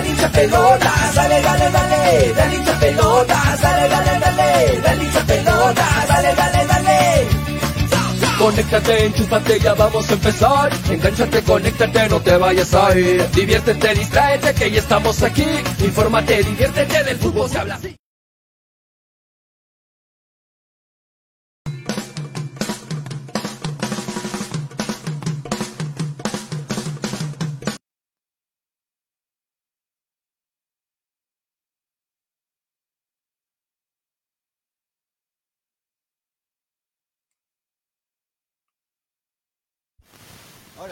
dale hincha pelotas, dale, dale, dale, dale hincha pelotas, dale, dale, dale, dale hincha pelotas, dale, dale, dale. Conéctate, enchúfate, ya vamos a empezar. Engánchate, conéctate, no te vayas a ir. Diviértete, distráete, que ya estamos aquí. Infórmate, diviértete, del fútbol se habla así.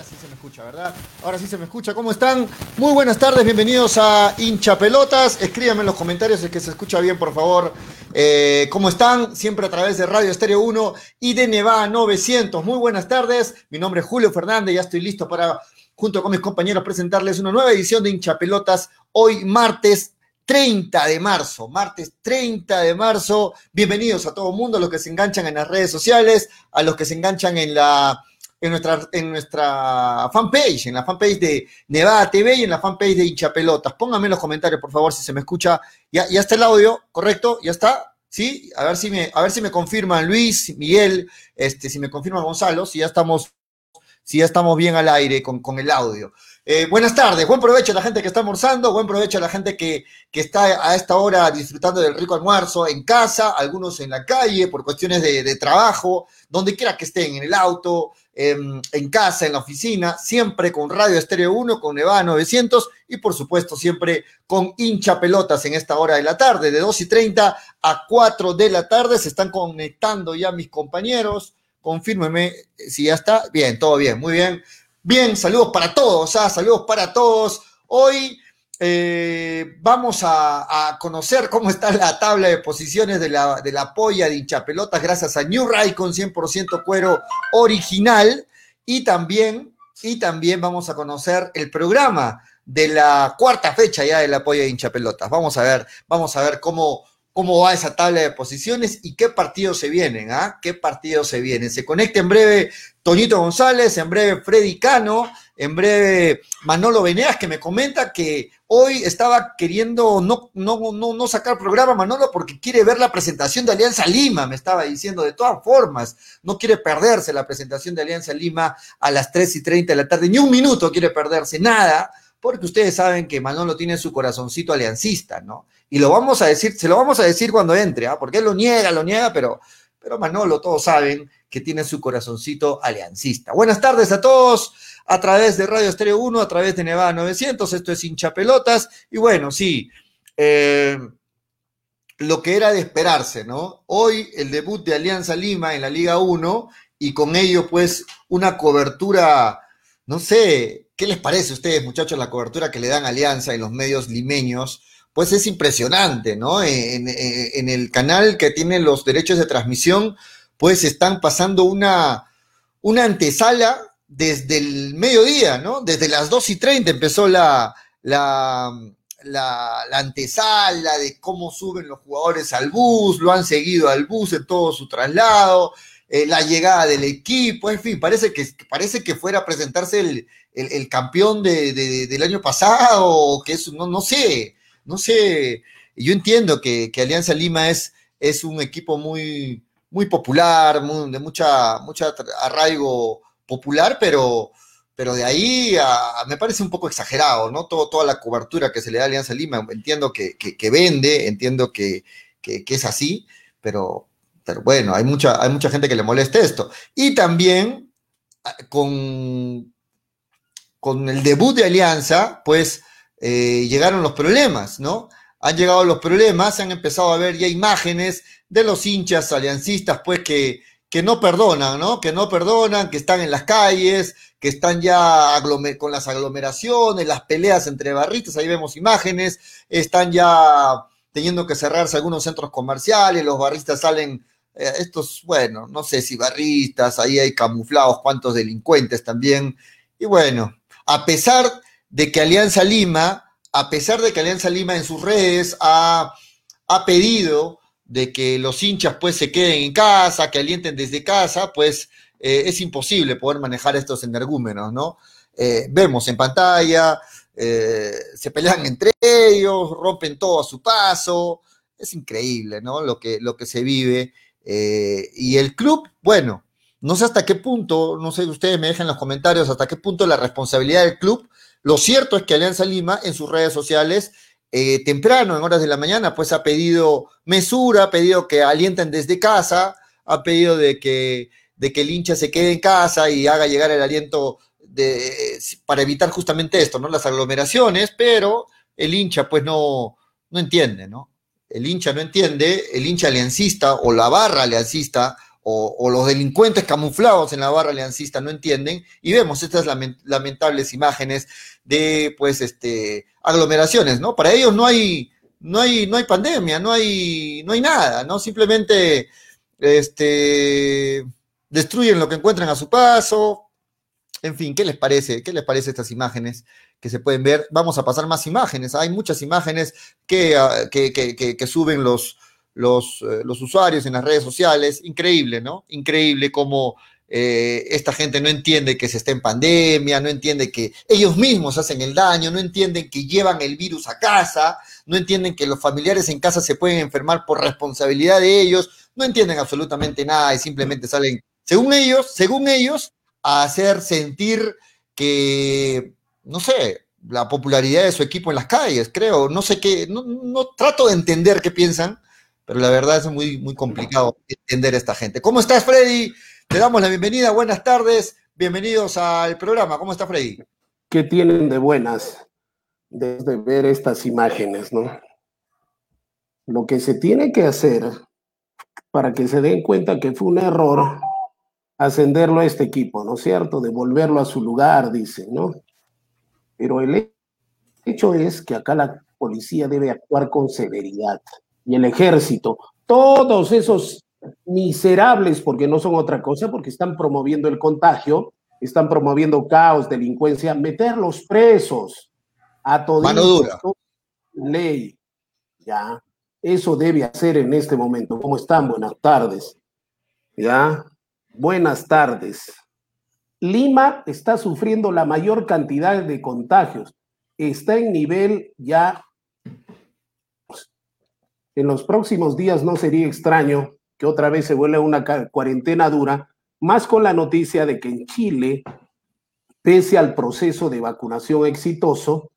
Sí se me escucha, ¿verdad? Ahora sí se me escucha. ¿Cómo están? Muy buenas tardes, bienvenidos a Hincha Pelotas. Escríbanme en los comentarios el que se escucha bien, por favor. Eh, ¿Cómo están? Siempre a través de Radio Estéreo 1 y de Neva 900. Muy buenas tardes. Mi nombre es Julio Fernández. Ya estoy listo para, junto con mis compañeros, presentarles una nueva edición de Hincha Pelotas. Hoy, martes 30 de marzo, martes 30 de marzo. Bienvenidos a todo el mundo, a los que se enganchan en las redes sociales, a los que se enganchan en la en nuestra, en nuestra fanpage, en la fanpage de Nevada TV y en la fanpage de Hinchapelotas. Pónganme en los comentarios, por favor, si se me escucha. Ya, ya está el audio, ¿correcto? ¿Ya está? ¿Sí? A ver si me, a ver si me confirman Luis, Miguel, este, si me confirman Gonzalo, si ya estamos, si ya estamos bien al aire con, con el audio. Eh, buenas tardes, buen provecho a la gente que está almorzando, buen provecho a la gente que, que, está a esta hora disfrutando del rico almuerzo en casa, algunos en la calle por cuestiones de, de trabajo, donde quiera que estén, en el auto, en, casa, en la oficina, siempre con Radio Estéreo 1, con Nevada 900 y por supuesto siempre con hincha pelotas en esta hora de la tarde, de 2 y 30 a 4 de la tarde. Se están conectando ya mis compañeros. Confírmeme si ya está. Bien, todo bien, muy bien. Bien, saludos para todos, ¿ah? saludos para todos. Hoy eh, vamos a, conocer cómo está la tabla de posiciones de la, de la polla de hinchapelotas gracias a New con 100% cuero original y también, y también vamos a conocer el programa de la cuarta fecha ya de la polla de hinchapelotas. Vamos a ver, vamos a ver cómo, cómo va esa tabla de posiciones y qué partidos se vienen, ¿ah? ¿Qué partidos se vienen? Se conecta en breve Toñito González, en breve Freddy Cano, en breve Manolo Veneas, que me comenta que hoy estaba queriendo no, no, no, no sacar programa Manolo porque quiere ver la presentación de Alianza Lima, me estaba diciendo, de todas formas, no quiere perderse la presentación de Alianza Lima a las 3 y 30 de la tarde, ni un minuto quiere perderse, nada, porque ustedes saben que Manolo tiene su corazoncito aliancista, ¿no? Y lo vamos a decir, se lo vamos a decir cuando entre, ¿ah? porque él lo niega, lo niega, pero, pero Manolo, todos saben que tiene su corazoncito aliancista. Buenas tardes a todos a través de Radio Estéreo 1, a través de Nevada 900, esto es hincha pelotas, y bueno, sí, eh, lo que era de esperarse, ¿no? Hoy el debut de Alianza Lima en la Liga 1 y con ello pues una cobertura, no sé, ¿qué les parece a ustedes muchachos la cobertura que le dan Alianza en los medios limeños? Pues es impresionante, ¿no? En el canal que tiene los derechos de transmisión, pues están pasando una, una antesala desde el mediodía, ¿no? Desde las 2 y 30 empezó la, la, la, la, antesala de cómo suben los jugadores al bus, lo han seguido al bus en todo su traslado, eh, la llegada del equipo, en fin, parece que, parece que fuera a presentarse el, el, campeón de, del año pasado, o que es, no, no sé, no sé, yo entiendo que, que Alianza Lima es, es un equipo muy, muy popular, de mucha, mucha arraigo popular, pero, pero de ahí a, me parece un poco exagerado, ¿no? Todo, toda la cobertura que se le da a Alianza Lima, entiendo que, que, vende, entiendo que, que, es así, pero, pero bueno, hay mucha, hay mucha gente que le molesta esto. Y también con, con el debut de Alianza, pues eh, llegaron los problemas, ¿no? Han llegado los problemas, se han empezado a ver ya imágenes de los hinchas aliancistas, pues que, que no perdonan, ¿no? Que no perdonan, que están en las calles, que están ya con las aglomeraciones, las peleas entre barristas, ahí vemos imágenes, están ya teniendo que cerrarse algunos centros comerciales, los barristas salen, eh, estos, bueno, no sé si barristas, ahí hay camuflados, cuantos delincuentes también, y bueno, a pesar de que Alianza Lima, a pesar de que Alianza Lima en sus redes ha, ha pedido de que los hinchas pues se queden en casa, que alienten desde casa, pues eh, es imposible poder manejar estos energúmenos, ¿no? Eh, vemos en pantalla eh, se pelean entre ellos, rompen todo a su paso. Es increíble, ¿no? Lo que, lo que se vive. Y el club, bueno, no sé hasta qué punto, no sé, ustedes me dejan en los comentarios hasta qué punto la responsabilidad del club. Lo cierto es que Alianza Lima en sus redes sociales, eh, temprano, en horas de la mañana, pues ha pedido mesura, ha pedido que alienten desde casa, ha pedido de que, de que el hincha se quede en casa y haga llegar el aliento de, para evitar justamente esto, ¿no? Las aglomeraciones, pero el hincha pues no, no entiende, ¿no? El hincha no entiende, el hincha aliancista o la barra aliancista o, los delincuentes camuflados en la barra aliancista no entienden y vemos estas lamentables imágenes de pues este aglomeraciones, ¿no? Para ellos no hay no hay no hay pandemia, no hay no hay nada, ¿no? Simplemente este destruyen lo que encuentran a su paso. En fin, ¿qué les parece? ¿Qué les parece estas imágenes que se pueden ver? Vamos a pasar más imágenes. Hay muchas imágenes que, ah, que suben los, los, eh, los usuarios en las redes sociales. Increíble, ¿no? Increíble cómo eh, esta gente no entiende que se está en pandemia, no entiende que ellos mismos hacen el daño, no entienden que llevan el virus a casa, no entienden que los familiares en casa se pueden enfermar por responsabilidad de ellos, no entienden absolutamente nada y simplemente salen, según ellos, según ellos, a hacer sentir que, no sé, la popularidad de su equipo en las calles, creo, no sé qué, no, no trato de entender qué piensan, pero la verdad es muy, muy complicado entender a esta gente. ¿Cómo estás, Freddy? Te damos la bienvenida, buenas tardes, bienvenidos al programa. ¿Cómo está Freddy? ¿Qué tienen de buenas desde ver estas imágenes, no? Lo que se tiene que hacer para que se den cuenta que fue un error ascenderlo a este equipo, ¿no es cierto? Devolverlo a su lugar, dice, ¿no? Pero el hecho es que acá la policía debe actuar con severidad y el ejército, todos esos miserables, porque no son otra cosa, porque están promoviendo el contagio, están promoviendo caos, delincuencia, meterlos presos a todos. Mano dura. Ley. Ya. Eso debe hacer en este momento. ¿Cómo están? Buenas tardes. Ya. Buenas tardes. Lima está sufriendo la mayor cantidad de contagios. Está en nivel ya en los próximos días no sería extraño que otra vez se vuelva una cuarentena dura, más con la noticia de que en Chile, pese al proceso de vacunación exitoso,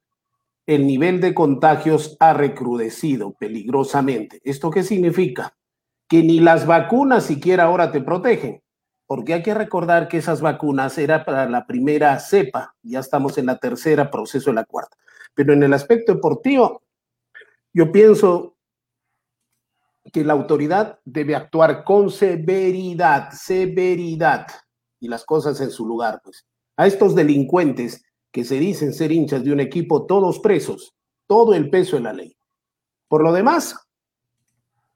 el nivel de contagios ha recrudecido peligrosamente. ¿Esto qué significa? Que ni las vacunas siquiera ahora te protegen, porque hay que recordar que esas vacunas eran para la primera cepa, ya estamos en la tercera, proceso de la cuarta. Pero en el aspecto deportivo, yo pienso que la autoridad debe actuar con severidad, severidad, y las cosas en su lugar, pues. A estos delincuentes que se dicen ser hinchas de un equipo, todos presos, todo el peso de la ley. Por lo demás,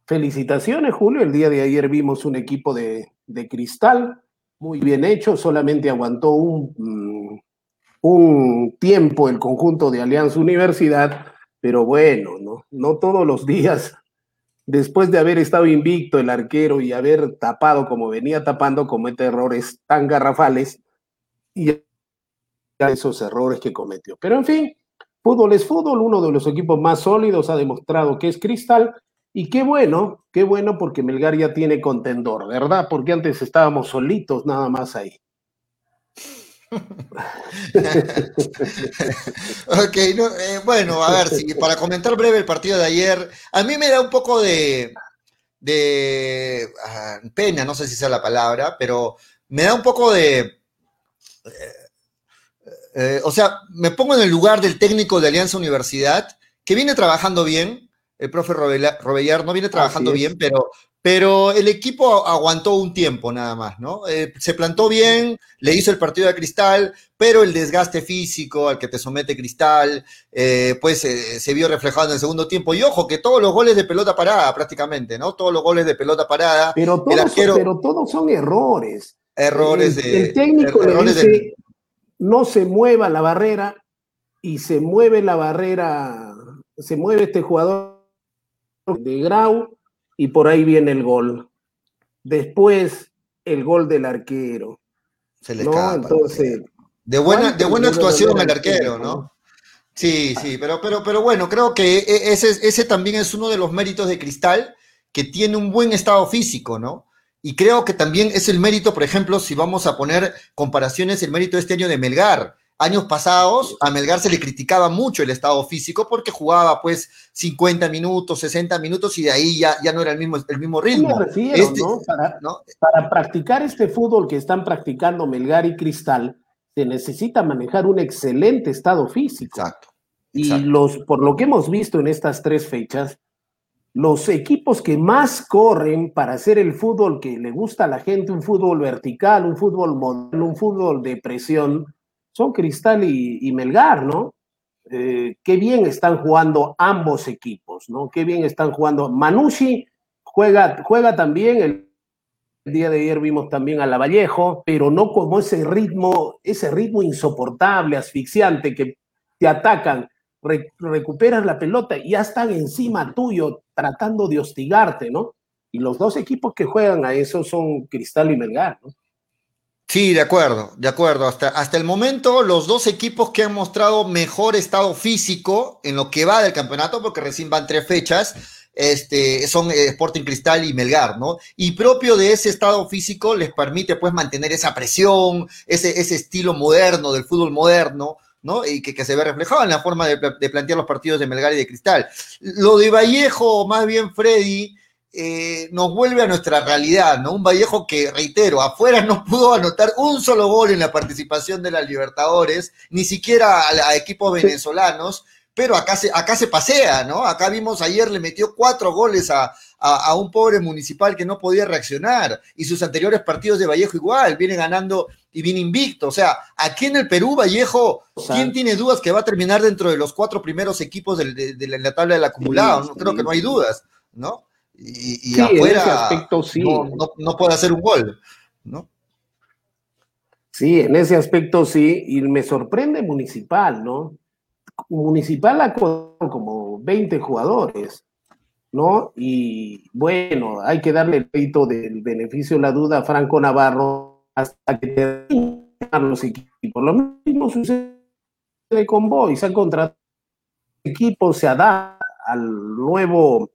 felicitaciones, Julio. El día de ayer vimos un equipo de, de cristal, muy bien hecho, solamente aguantó un, mm, un tiempo el conjunto de Alianza Universidad, pero bueno, no, no todos los días después de haber estado invicto el arquero y haber tapado como venía tapando, comete errores tan garrafales y esos errores que cometió. Pero en fin, fútbol es fútbol, uno de los equipos más sólidos ha demostrado que es Cristal y qué bueno, qué bueno porque Melgar ya tiene contendor, ¿verdad? Porque antes estábamos solitos nada más ahí. ok, eh, bueno, a ver, si, para comentar breve el partido de ayer, a mí me da un poco de, de ah, pena, no sé si sea la palabra, pero me da un poco de... Eh, eh, o sea, me pongo en el lugar del técnico de Alianza Universidad, que viene trabajando bien, el profe Robellar no viene trabajando bien, pero, pero el equipo aguantó un tiempo nada más, ¿no? Eh, se plantó bien, le hizo el partido a Cristal, pero el desgaste físico al que te somete Cristal, eh, pues eh, se vio reflejado en el segundo tiempo. Y ojo, que todos los goles de pelota parada prácticamente, ¿no? Todos los goles de pelota parada. Pero todos, son, pero todos son errores. Errores de... El técnico le dice, no se mueva la barrera y se mueve la barrera, se mueve este jugador de Grau y por ahí viene el gol. Después, el gol del arquero. Se le ¿no? Entonces. De buena, de buena actuación el arquero, ¿no? Sí, sí, pero, pero, pero bueno, creo que e, ese, ese también es uno de los méritos de Cristal, que tiene un buen estado físico, ¿no? Y creo que también es el mérito, por ejemplo, si vamos a poner comparaciones, el mérito de este año de Melgar. Años pasados, a Melgar se le criticaba mucho el estado físico porque jugaba pues 50 minutos, 60 minutos y de ahí ya, ya no era el mismo, el mismo ritmo. Me refiero, este, ¿no? Para, ¿no? para practicar este fútbol que están practicando Melgar y Cristal, se necesita manejar un excelente estado físico. Exacto. Y los, por lo que hemos visto en estas tres fechas, los equipos que más corren para hacer el fútbol que le gusta a la gente, un fútbol vertical, un fútbol moderno, un fútbol de presión, son Cristal y, Melgar, ¿no? Eh, qué bien están jugando ambos equipos, ¿no? Qué bien están jugando. Manucci juega, juega también, el, día de ayer vimos también a Lavallejo, pero no como ese ritmo, ese ritmo insoportable, asfixiante, que te atacan recuperas la pelota y ya están encima tuyo tratando de hostigarte, ¿no? Y los dos equipos que juegan a eso son Cristal y Melgar, ¿no? Sí, de acuerdo, de acuerdo. Hasta, hasta el momento, los dos equipos que han mostrado mejor estado físico en lo que va del campeonato, porque recién van tres fechas, este, son eh, Sporting Cristal y Melgar, ¿no? Y propio de ese estado físico les permite pues mantener esa presión, ese, ese estilo moderno del fútbol moderno, ¿no? Y que, se ve reflejado en la forma de, plantear los partidos de Melgar y de Cristal. Lo de Vallejo, más bien Freddy, eh, nos vuelve a nuestra realidad, ¿no? Un Vallejo que, reitero, afuera no pudo anotar un solo gol en la participación de las Libertadores, ni siquiera a, equipos venezolanos, pero acá se, acá se pasea, ¿no? Acá vimos ayer, le metió cuatro goles a, a, un pobre municipal que no podía reaccionar. Y sus anteriores partidos de Vallejo igual, viene ganando y viene invicto. O sea, aquí en el Perú, Vallejo, ¿quién tiene dudas que va a terminar dentro de los cuatro primeros equos de, la tabla del acumulado? no, creo que no hay dudas, ¿no? Y, afuera no, puede hacer un gol, ¿no? Sí, en ese aspecto sí, y me sorprende Municipal, ¿no? Municipal ha como 20 jugadores. ¿no? Y bueno, hay que darle el peito del beneficio de la duda a Franco Navarro hasta que terminen los equipos. Lo mismo sucede con Boys, han contratado equipo, se adapta al nuevo,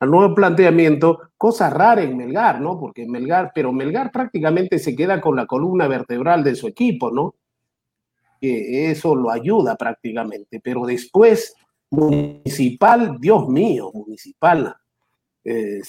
al nuevo planteamiento, cosa rara en Melgar, ¿no? Porque Melgar, pero Melgar prácticamente se queda con la columna vertebral de su equipo, ¿no? Que eso lo ayuda prácticamente, pero después Municipal, Dios mío, municipal. Eh,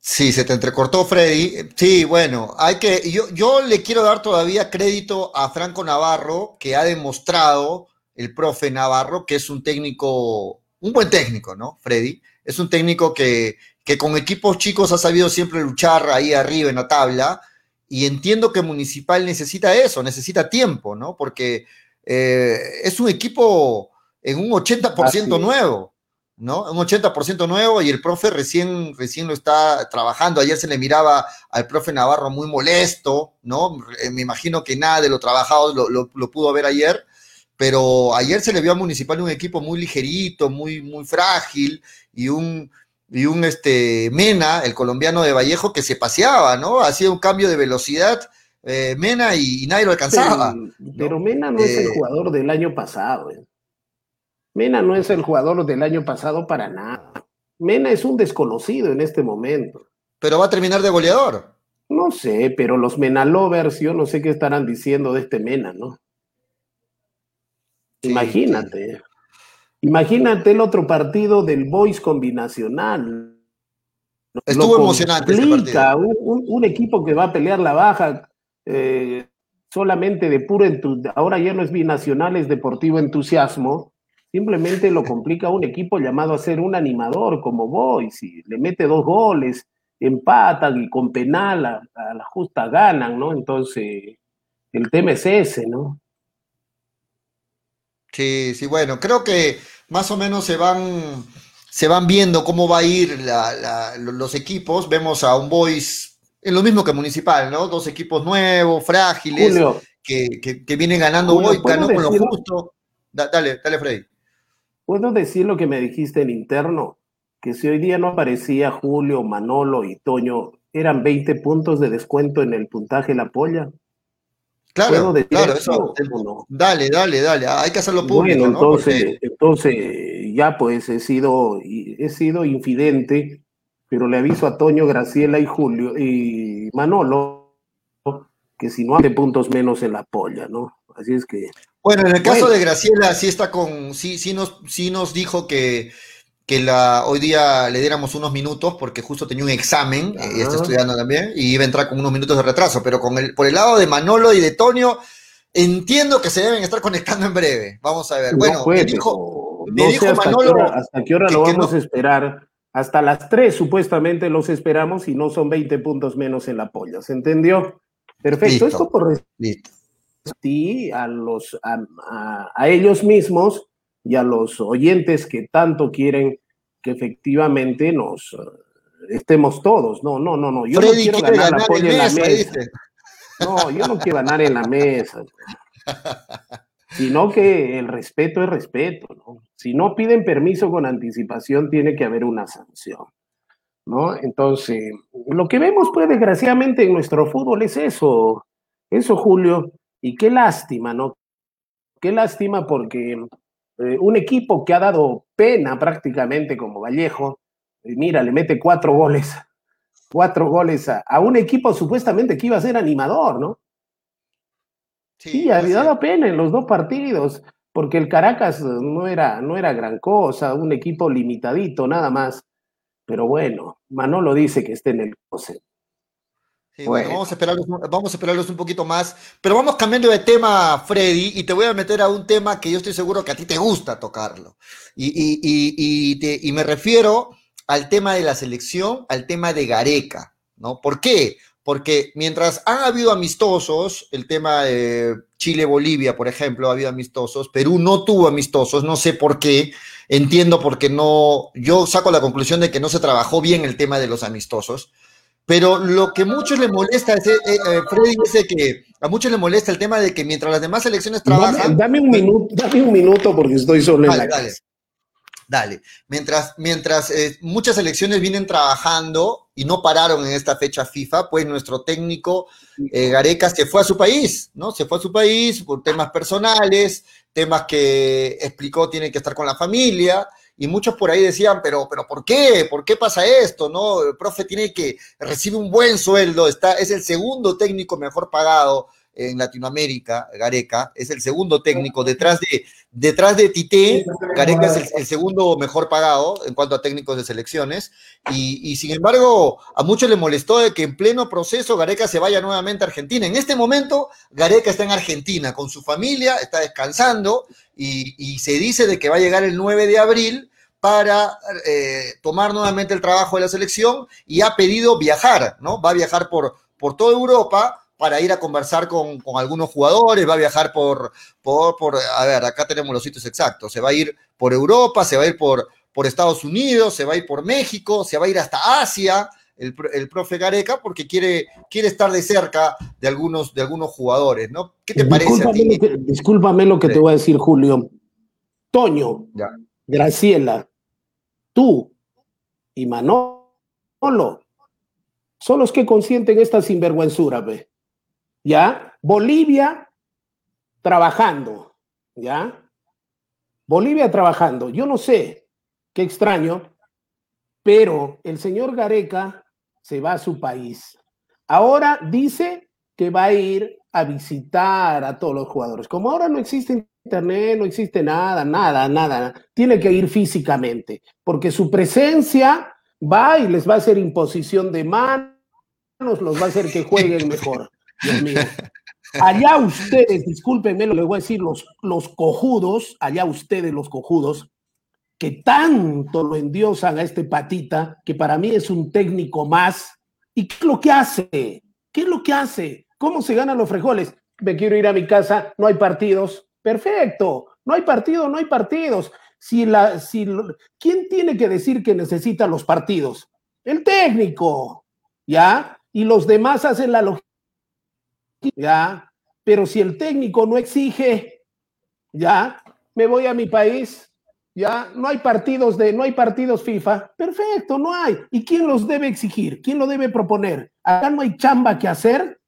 Sí, se te entrecortó, Freddy. Sí, bueno, hay que. Yo, yo le quiero dar todavía crédito a Franco Navarro, que ha demostrado, el profe Navarro, que es un técnico, un buen técnico, ¿no, Freddy? Es un técnico que, que con equipos chicos ha sabido siempre luchar ahí arriba en la tabla y entiendo que Municipal necesita eso, necesita tiempo, ¿no? Porque eh, es un equipo en un 80% nuevo, ¿no? Un 80% nuevo y el profe recién, recién lo está trabajando. Ayer se le miraba al profe Navarro muy molesto, ¿no? Eh, me imagino que nada de lo trabajado lo, lo, pudo ver ayer, pero ayer se le vio a Municipal un equipo muy ligerito, muy, muy frágil y un, y un este, Mena, el colombiano de Vallejo, que se paseaba, ¿no? Hacía un cambio de velocidad eh, Mena y, nadie lo alcanzaba. Pero, Mena no es el eh, jugador del año pasado. Eh. Mena no es el jugador del año pasado para nada. Mena es un desconocido en este momento. Pero va a terminar de goleador. No sé, pero los Mena lovers, yo no sé qué estarán diciendo de este Mena, ¿no? Imagínate. Imagínate el otro partido del Boys combinacional. Estuvo emocionante. Un, equipo que va a pelear la baja eh, solamente de puro entusiasmo. Ahora ya no es binacional, es deportivo entusiasmo. Simplemente lo complica un equipo llamado a ser un animador como Boys y le mete dos goles, empatan y con penal a, a la justa ganan, ¿no? Entonces, el tema es ese, ¿no? Sí, sí, bueno, creo que más o menos se van, se van viendo cómo va a ir los equipos. Vemos a un Boys en lo mismo que Municipal, ¿no? Dos equipos nuevos, frágiles, que, que, vienen ganando Boys, ganó con lo justo. dale, dale, Freddy. ¿Puedo decir lo que me dijiste en interno? Que si hoy día no aparecía Julio, Manolo y Toño, eran 20 puntos de descuento en el puntaje La Polla. Claro, claro, eso. Dale, dale, dale. Hay que hacerlo público. Bueno, entonces, entonces ya pues he sido, he sido infidente, pero le aviso a Toño, Graciela y Julio y Manolo que si no hace puntos menos en la polla, ¿no? Así es que. Bueno, en el caso de Graciela, sí está con, sí, sí nos, sí nos dijo que, que la, hoy día le diéramos unos minutos porque justo tenía un examen, y está estudiando también, y iba a entrar con unos minutos de retraso, pero con el, por el lado de Manolo y de Tonio, entiendo que se deben estar conectando en breve. Vamos a ver. bueno, me dijo, Manolo. hasta, qué hora, lo vamos a esperar? Hasta las 3 supuestamente los esperamos y no son 20 puntos menos en la polla. ¿Se entendió? Perfecto. Esto por sí, a, los, a, ellos mismos y a los oyentes que tanto quieren que efectivamente nos eh, estemos todos. No, no, no, no. Yo no quiero ganar, la polla en la mesa. No, yo no quiero ganar en la mesa. Sino que el respeto es respeto, ¿no? Si no piden permiso con anticipación, tiene que haber una sanción. ¿no? Entonces, lo que vemos, pues, desgraciadamente en nuestro fútbol es eso, eso, Julio, y qué lástima, ¿no? Qué lástima porque eh, un equipo que ha dado pena prácticamente como Vallejo, mira, le mete cuatro goles, cuatro goles a, un equipo supuestamente que iba a ser animador, ¿no? Sí, había dado pena en los dos partidos, porque el Caracas no era, no era gran cosa, un equipo limitadito nada más. Pero bueno, Manolo dice que esté en el COSE. bueno, vamos, a esperarlos, vamos a esperarlos un poquito más. Pero vamos cambiando de tema, Freddy, y te voy a meter a un tema que yo estoy seguro que a ti te gusta tocarlo. Y, me refiero al tema de la selección, al tema de Gareca, ¿no? ¿Por qué? Porque mientras han habido amistosos, el tema de Chile-Bolivia, por ejemplo, ha habido amistosos, Perú no tuvo amistosos, no sé por qué, Entiendo porque no, yo saco la conclusión de que no se trabajó bien el tema de los amistosos, pero lo que a muchos les molesta es, eh, eh, Freddy dice que a muchos les molesta el tema de que mientras las demás elecciones trabajan... Dame, un, minuto, dame un minuto porque estoy solo en la dale. Dale, mientras, mientras eh, muchas elecciones vienen trabajando y no pararon en esta fecha FIFA, pues nuestro técnico Gareca se fue a su país, ¿no? Se fue a su país por temas personales, temas que explicó tienen que estar con la familia, y muchos por ahí decían, pero, pero ¿por qué? ¿Por qué pasa esto? ¿No? El profe tiene que recibir un buen sueldo, está, es el segundo técnico mejor pagado en Latinoamérica, Gareca, es el segundo técnico, detrás de, detrás de Tite, Gareca es el, segundo mejor pagado en cuanto a técnicos de selecciones, y, sin embargo, a muchos les molestó de que en pleno proceso Gareca se vaya nuevamente a Argentina. En este momento, Gareca está en Argentina con su familia, está descansando, y, se dice de que va a llegar el 9 de abril para eh, tomar nuevamente el trabajo de la selección y ha pedido viajar, ¿no? Va a viajar por, por toda Europa para ir a conversar con, algunos jugadores, va a viajar por, por, por, a ver, acá tenemos los sitios exactos, se va a ir por Europa, se va a ir por, por Estados Unidos, se va a ir por México, se va a ir hasta Asia, el, el, profe Gareca, porque quiere, quiere estar de cerca de algunos, de algunos jugadores, ¿no? ¿Qué te parece a ti? discúlpame lo que te voy a decir, Julio. Toño, Graciela, tú y Manolo son los que consienten esta sinvergüenzura, ve. ¿Ya? Bolivia trabajando, ¿ya? Bolivia trabajando. Yo no sé, qué extraño, pero el señor Gareca se va a su país. Ahora dice que va a ir a visitar a todos los jugadores. Como ahora no existe internet, no existe nada, nada, nada, tiene que ir físicamente, porque su presencia va y les va a hacer imposición de manos, los va a hacer que jueguen mejor. Dios mío. Allá ustedes, discúlpenme, lo les voy a decir, los, los cojudos, allá ustedes, los cojudos, que tanto lo endiosan a este patita, que para mí es un técnico más. ¿Y qué es lo que hace? ¿Qué es lo que hace? ¿Cómo se ganan los frijoles? Me quiero ir a mi casa, no hay partidos. Perfecto, no hay partidos, no hay partidos. Si la, si, ¿Quién tiene que decir que necesita los partidos? El técnico, ¿ya? Y los demás hacen la logística ya, pero si el técnico no exige, ya, me voy a mi país, ya, no hay partidos de, no hay partidos FIFA, perfecto, no hay. ¿Y quién los debe exigir? ¿Quién lo debe proponer? Acá no hay chamba que hacer,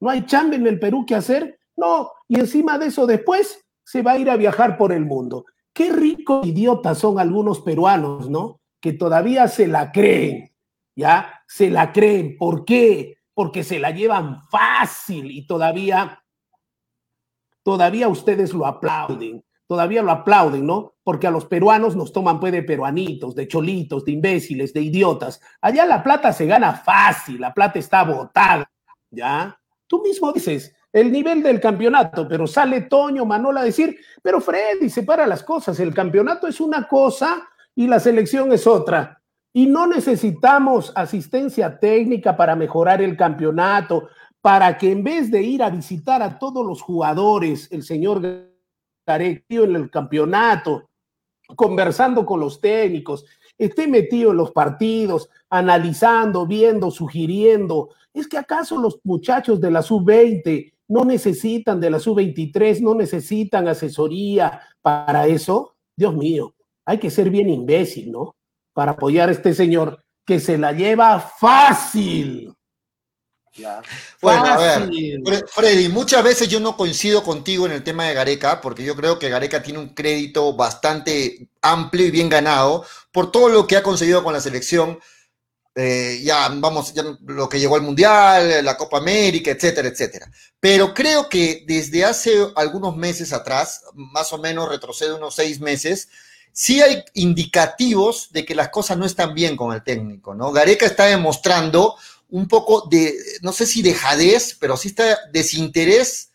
no hay chamba en el Perú que hacer. No, y encima de eso después se va a ir a viajar por el mundo. Qué rico idiotas son algunos peruanos, ¿no? Que todavía se la creen, ¿ya? Se la creen. ¿Por qué? Porque se la llevan fácil y todavía, todavía ustedes lo aplauden, todavía lo aplauden, ¿no? Porque a los peruanos nos toman pues de peruanitos, de cholitos, de imbéciles, de idiotas. Allá la plata se gana fácil, la plata está botada, ¿ya? Tú mismo dices, el nivel del campeonato, pero sale Toño, Manola a decir, pero Freddy separa las cosas, el campeonato es una cosa y la selección es otra. Y no necesitamos asistencia técnica para mejorar el campeonato, para que en vez de ir a visitar a todos los jugadores, el señor Garequio en el campeonato, conversando con los técnicos, esté metido en los partidos, analizando, viendo, sugiriendo. ¿Es que acaso los muchachos de la sub-20 no necesitan de la sub-23, no necesitan asesoría para eso. Dios mío, hay que ser bien imbécil, ¿no? Para apoyar a este señor que se la lleva fácil. Bueno, a ver, Freddy, muchas veces yo no coincido contigo en el tema de Gareca, porque yo creo que Gareca tiene un crédito bastante amplio y bien ganado por todo lo que ha conseguido con la selección, eh, ya vamos, ya lo que llegó al Mundial, la Copa América, etcétera, etcétera. Pero creo que desde hace algunos meses atrás, más o menos retrocede unos seis meses, sí hay indicativos de que las cosas no están bien con el técnico, ¿no? Gareca está demostrando un poco de, no sé si dejadez, pero sí está desinterés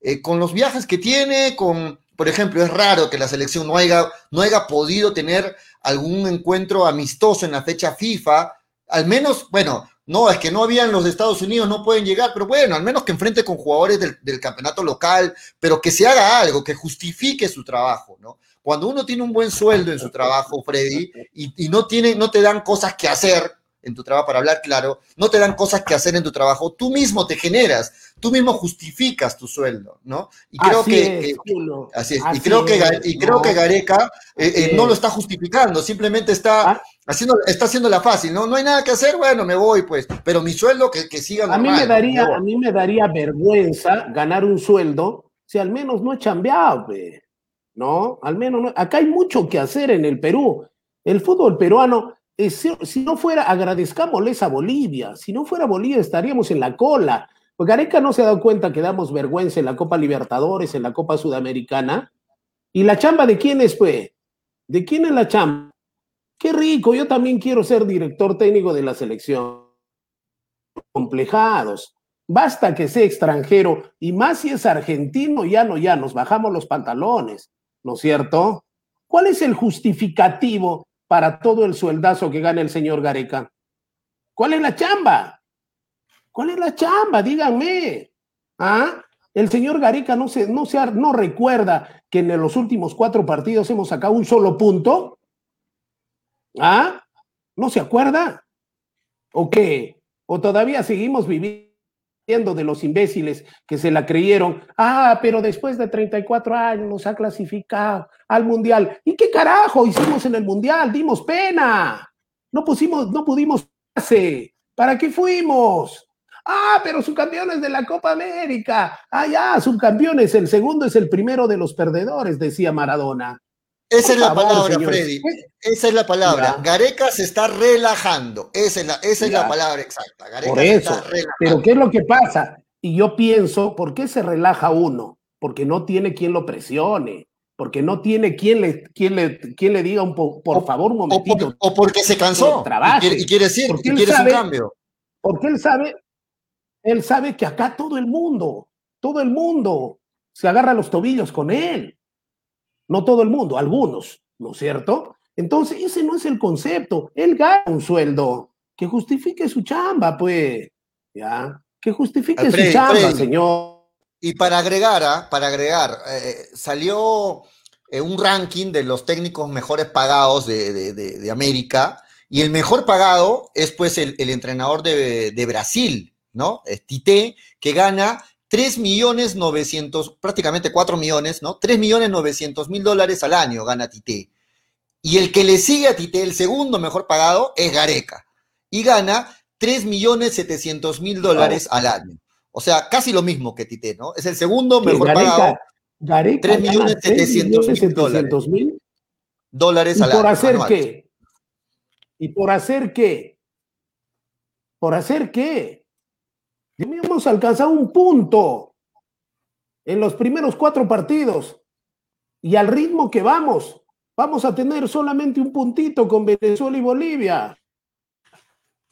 eh, con los viajes que tiene, con, por ejemplo, es raro que la selección no haya, no haya podido tener algún encuentro amistoso en la fecha FIFA, al menos, bueno, no, es que no habían los Estados Unidos, no pueden llegar, pero bueno, al menos que enfrente con jugadores del, campeonato local, pero que se haga algo, que justifique su trabajo, ¿no? Cuando uno tiene un buen sueldo en su trabajo, Freddy, y, y no, tiene, no te dan cosas que hacer, en tu trabajo, para hablar claro, no te dan cosas que hacer en tu trabajo, tú mismo te generas, tú mismo justificas tu sueldo, ¿no? Y creo que, así es, y creo que y creo que Gareca eh, eh, no lo está justificando, simplemente está ah. haciendo está haciendo la fácil, ¿no? No hay nada que hacer, bueno, me voy pues, pero mi sueldo que, que siga A mí me daría a mí me daría vergüenza ganar un sueldo si al menos no he chambeado, ¿no? Al menos no. acá hay mucho que hacer en el Perú. El fútbol peruano eh, si, no fuera, agradezcámosles a Bolivia, si no fuera Bolivia estaríamos en la cola. Porque Gareca no se ha dado cuenta que damos vergüenza en la Copa Libertadores, en la Copa Sudamericana. ¿Y la chamba de quién es, pues? ¿De quién es la chamba? Qué rico, yo también quiero ser director técnico de la selección. Complejados. Basta que sea extranjero, y más si es argentino, ya no, ya nos bajamos los pantalones, ¿no es cierto? ¿Cuál es el justificativo para todo el sueldazo que gana el señor Gareca? ¿Cuál es la chamba? ¿Cuál es la chamba? Díganme. ¿Ah? El señor Gareca no, se, no, se, no recuerda que en los últimos cuatro partidos hemos sacado un solo punto. ¿Ah? ¿No se acuerda? ¿O qué? ¿O todavía seguimos viviendo? De los imbéciles que se la creyeron. Ah, pero después de 34 años nos ha clasificado al Mundial. ¿Y qué carajo hicimos en el Mundial? Dimos pena. No pusimos, no pudimos pase. ¿Para qué fuimos? Ah, pero subcampeones de la Copa América. Ah, ya, subcampeones. El segundo es el primero de los perdedores, decía Maradona. Esa es la palabra, Freddy. Esa es la palabra. Gareca se está relajando. Esa es la, esa es la palabra exacta. Gareca Por eso. Pero ¿qué es lo que pasa? Y yo pienso, ¿por qué se relaja uno? Porque no tiene quien lo presione. Porque no tiene quien le, quien le, quien le diga un por favor un momentito. O, porque se cansó. Y quiere, y quiere decir, porque quiere un cambio. Porque él sabe, él sabe que acá todo el mundo, todo el mundo se agarra los tobillos con él. No todo el mundo, algunos, ¿no es cierto? Entonces, ese no es el concepto. Él gana un sueldo. Que justifique su chamba, pues. ¿Ya? Que justifique su chamba, señor. Y para agregar, ¿ah? para agregar, eh, salió eh, un ranking de los técnicos mejores pagados de, América. Y el mejor pagado es pues el, entrenador de, Brasil, ¿no? Tite, que gana 3 millones 900, prácticamente 4 millones, ¿no? 3 millones 900 mil dólares al año gana Tite. Y el que le sigue a Tite, el segundo mejor pagado, es Gareca. Y gana 3 millones 700 mil dólares al año. O sea, casi lo mismo que Tite, ¿no? Es el segundo mejor pagado. Gareca 3 millones 700 mil dólares. Dólares ¿Y al por año, hacer anuales. qué? ¿Y por hacer qué? ¿Por hacer qué? Hemos alcanzado un punto en los primeros cuatro partidos y al ritmo que vamos, vamos a tener solamente un puntito con Venezuela y Bolivia.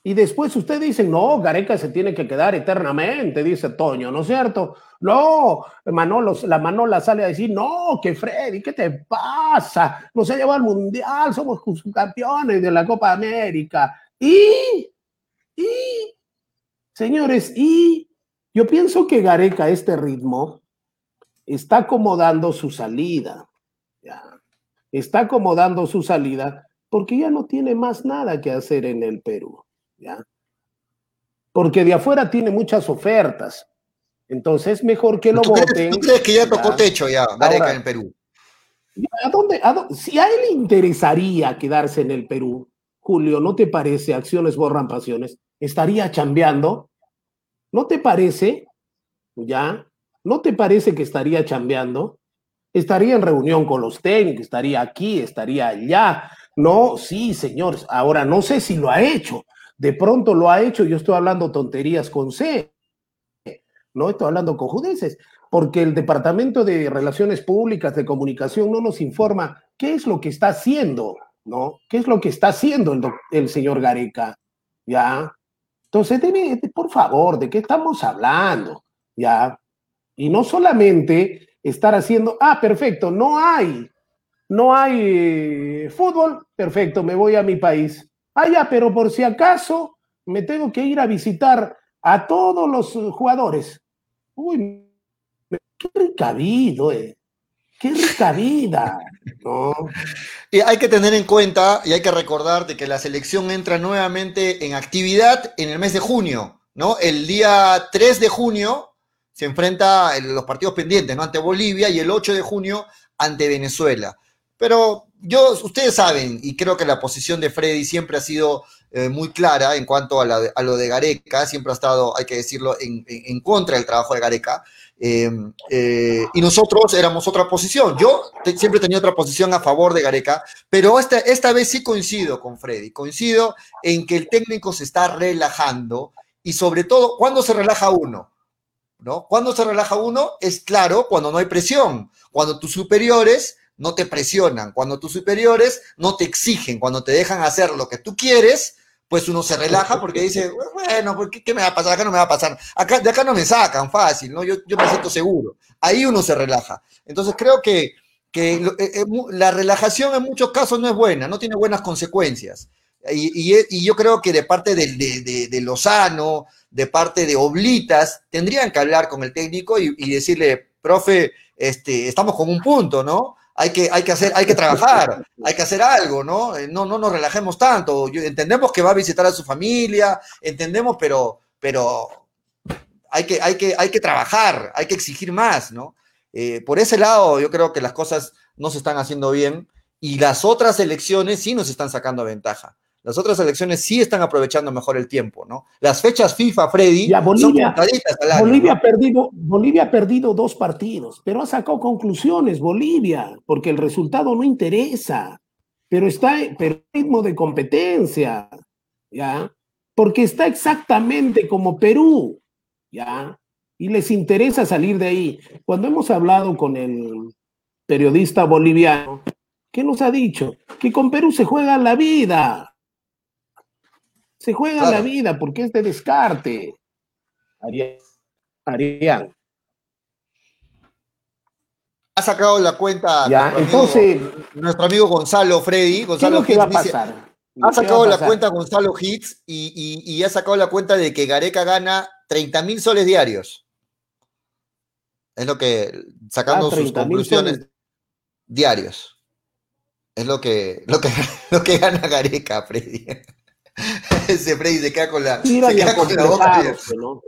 Y después usted dice, no, Gareca se tiene que quedar eternamente, dice Toño, ¿no es cierto? No, Manolo, la Manola sale a decir, no, que Freddy, ¿qué te pasa? Nos ha llevado al Mundial, somos campeones de la Copa América. Y, y, señores, y yo pienso que Gareca a este ritmo está acomodando su salida. Ya. Está acomodando su salida porque ya no tiene más nada que hacer en el Perú. ¿ya? Porque de afuera tiene muchas ofertas. Entonces, mejor que lo ¿Tú crees, voten. tú crees que ya tocó ¿ya? techo ya, Gareca Ahora- en Perú? ¿A dónde, a dónde- si a él le interesaría quedarse en el Perú, Julio, ¿no te parece? Acciones borran pasiones. ¿Estaría chambeando? ¿No te parece? ¿Ya? ¿No te parece que estaría chambeando? Estaría en reunión con los técnicos, estaría aquí, estaría allá. No, sí, señores. Ahora, no sé si lo ha hecho. De pronto lo ha hecho, yo estoy hablando tonterías con C. No estoy hablando con judeces, porque el Departamento de Relaciones Públicas de Comunicación no nos informa qué es lo que está haciendo, ¿no? ¿Qué es lo que está haciendo el, el señor Gareca? ¿Ya? Entonces, por favor, ¿de qué estamos hablando? ¿Ya? Y no solamente estar haciendo, ah, perfecto, no hay, no hay eh, fútbol, perfecto, me voy a mi país. Ah, ya, pero por si acaso me tengo que ir a visitar a todos los jugadores. Uy, qué recabido, eh. Qué rica vida. No. Y hay que tener en cuenta y hay que recordar de que la selección entra nuevamente en actividad en el mes de junio, ¿no? El día 3 de junio se enfrenta en los partidos pendientes, ¿no? Ante Bolivia y el 8 de junio ante Venezuela. Pero yo, ustedes saben, y creo que la posición de Freddy siempre ha sido eh, muy clara en cuanto a, lo de Gareca, siempre ha estado, hay que decirlo, en, contra del trabajo de Gareca. Eh, eh, y nosotros éramos otra posición. Yo siempre tenía otra posición a favor de Gareca, pero esta, esta vez sí coincido con Freddy. Coincido en que el técnico se está relajando y sobre todo, ¿cuándo se relaja uno? ¿No? ¿Cuándo se relaja uno? Es claro, cuando no hay presión, cuando tus superiores no te presionan, cuando tus superiores no te exigen, cuando te dejan hacer lo que tú quieres, pues uno se relaja porque dice, bueno, ¿por ¿qué, qué me va a pasar? Acá no me va a pasar. Acá, de acá no me sacan fácil, ¿no? Yo, yo me siento seguro. Ahí uno se relaja. Entonces creo que, que eh, eh, la relajación en muchos casos no es buena, no tiene buenas consecuencias. Y, y- yo creo que de parte del- de, de- de Lozano, de parte de Oblitas, tendrían que hablar con el técnico y, y decirle, profe, este, estamos con un punto, ¿no? Hay que, hay que hacer, hay que trabajar, hay que hacer algo, ¿no? Eh, No, no nos relajemos tanto. Entendemos que va a visitar a su familia, entendemos, pero, pero hay que, hay que, hay que trabajar, hay que exigir más, ¿no? Eh, por ese lado, yo creo que las cosas no se están haciendo bien y las otras elecciones sí nos están sacando ventaja. Las otras elecciones sí están aprovechando mejor el tiempo, ¿no? Las fechas FIFA, Freddy, Ya, son Bolivia- contaditas al año, Bolivia, ¿no? ha perdido, Bolivia ha perdido dos partidos, pero ha sacado conclusiones Bolivia, porque el resultado no interesa, pero está en ritmo de competencia, ¿ya? Porque está exactamente como Perú, ¿ya? Y les interesa salir de ahí. Cuando hemos hablado con el periodista boliviano, ¿qué nos ha dicho? Que con Perú se juega la vida. Se juega Claro. la vida porque es de descarte. Arián. Arián. Ha sacado la cuenta Ya, nuestro, entonces, amigo, nuestro amigo Gonzalo Freddy. ¿qué es Gonzalo lo que va a dice- pasar? Ha ¿Qué sacado la cuenta Gonzalo Hits y, y- y ha sacado la cuenta de que Gareca gana 30 mil soles diarios. Es lo que, sacando Ah, sus 30.000 conclusiones soles. diarios. Es lo que, lo que, lo que gana Gareca, Freddy. Ese Freddy se queda con la, Mira, se ya queda con la boca ¿no?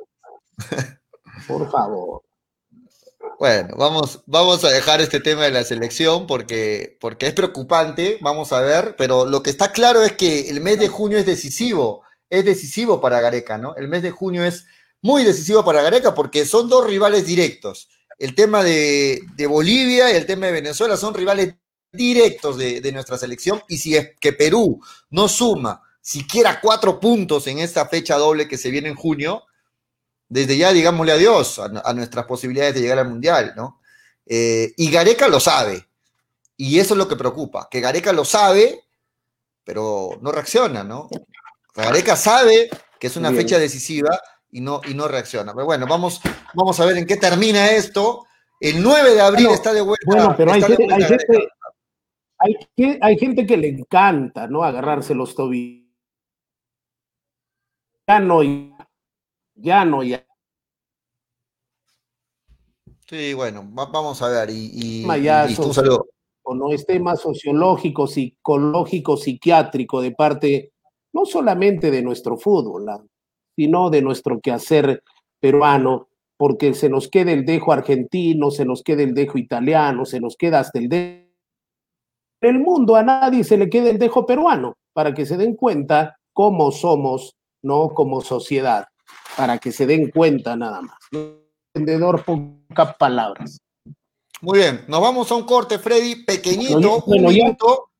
Por favor. Bueno, vamos, vamos a dejar este tema de la selección porque, porque es preocupante, vamos a ver, pero lo que está claro es que el mes de junio es decisivo, es decisivo para Gareca, ¿no? El mes de junio es muy decisivo para Gareca porque son dos rivales directos. El tema de, Bolivia y el tema de Venezuela son rivales directos de, de, nuestra selección y si es que Perú no suma siquiera cuatro puntos en esta fecha doble que se viene en junio, desde ya digámosle adiós a, nuestras posibilidades de llegar al Mundial, ¿no? Eh, y Gareca lo sabe, y eso es lo que preocupa, que Gareca lo sabe, pero no reacciona, ¿no? Gareca sabe que es una fecha decisiva y no, y no reacciona. Pero bueno, vamos, vamos a ver en qué termina esto. El 9 de abril está de vuelta. Bueno, pero hay gente, hay, gente, hay, hay gente, que le encanta, ¿no? Agarrarse los tobillos. Ya no, ya no, ya. Sí, bueno, vamos a ver. Y, un saludo. O no es tema sociológico, psicológico, psiquiátrico de parte no solamente de nuestro fútbol, sino de nuestro quehacer peruano, porque se nos queda el dejo argentino, se nos queda el dejo italiano, se nos queda hasta el dejo. En el mundo a nadie se le queda el dejo peruano, para que se den cuenta cómo somos, ¿no? Como sociedad para que se den cuenta nada más. Vendedor, pocas palabras. Muy bien, nos vamos a un corte, Freddy, pequeñito, un minuto.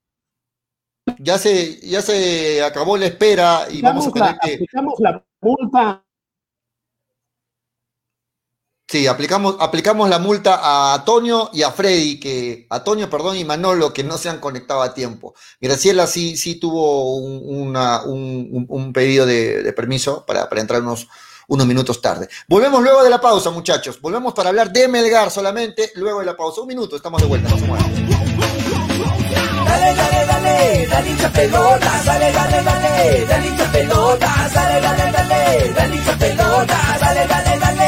Ya se, ya se acabó la espera y vamos a tener que. Aplicamos la multa. Sí, aplicamos, aplicamos la multa a Antonio y a Freddy, que, Antonio, perdón, y Manolo, que no se han conectado a tiempo. Graciela sí, sí tuvo un, pedido de, permiso para, entrar unos, minutos tarde. Volvemos luego de la pausa, muchachos. Volvemos para hablar de Melgar solamente luego de la pausa. Un minuto, estamos de vuelta. No se muevan. Dale, dale, dale, dale hincha pelota, dale, dale, dale, dale hincha pelota, dale, dale, dale, dale hincha pelota, dale, dale, dale.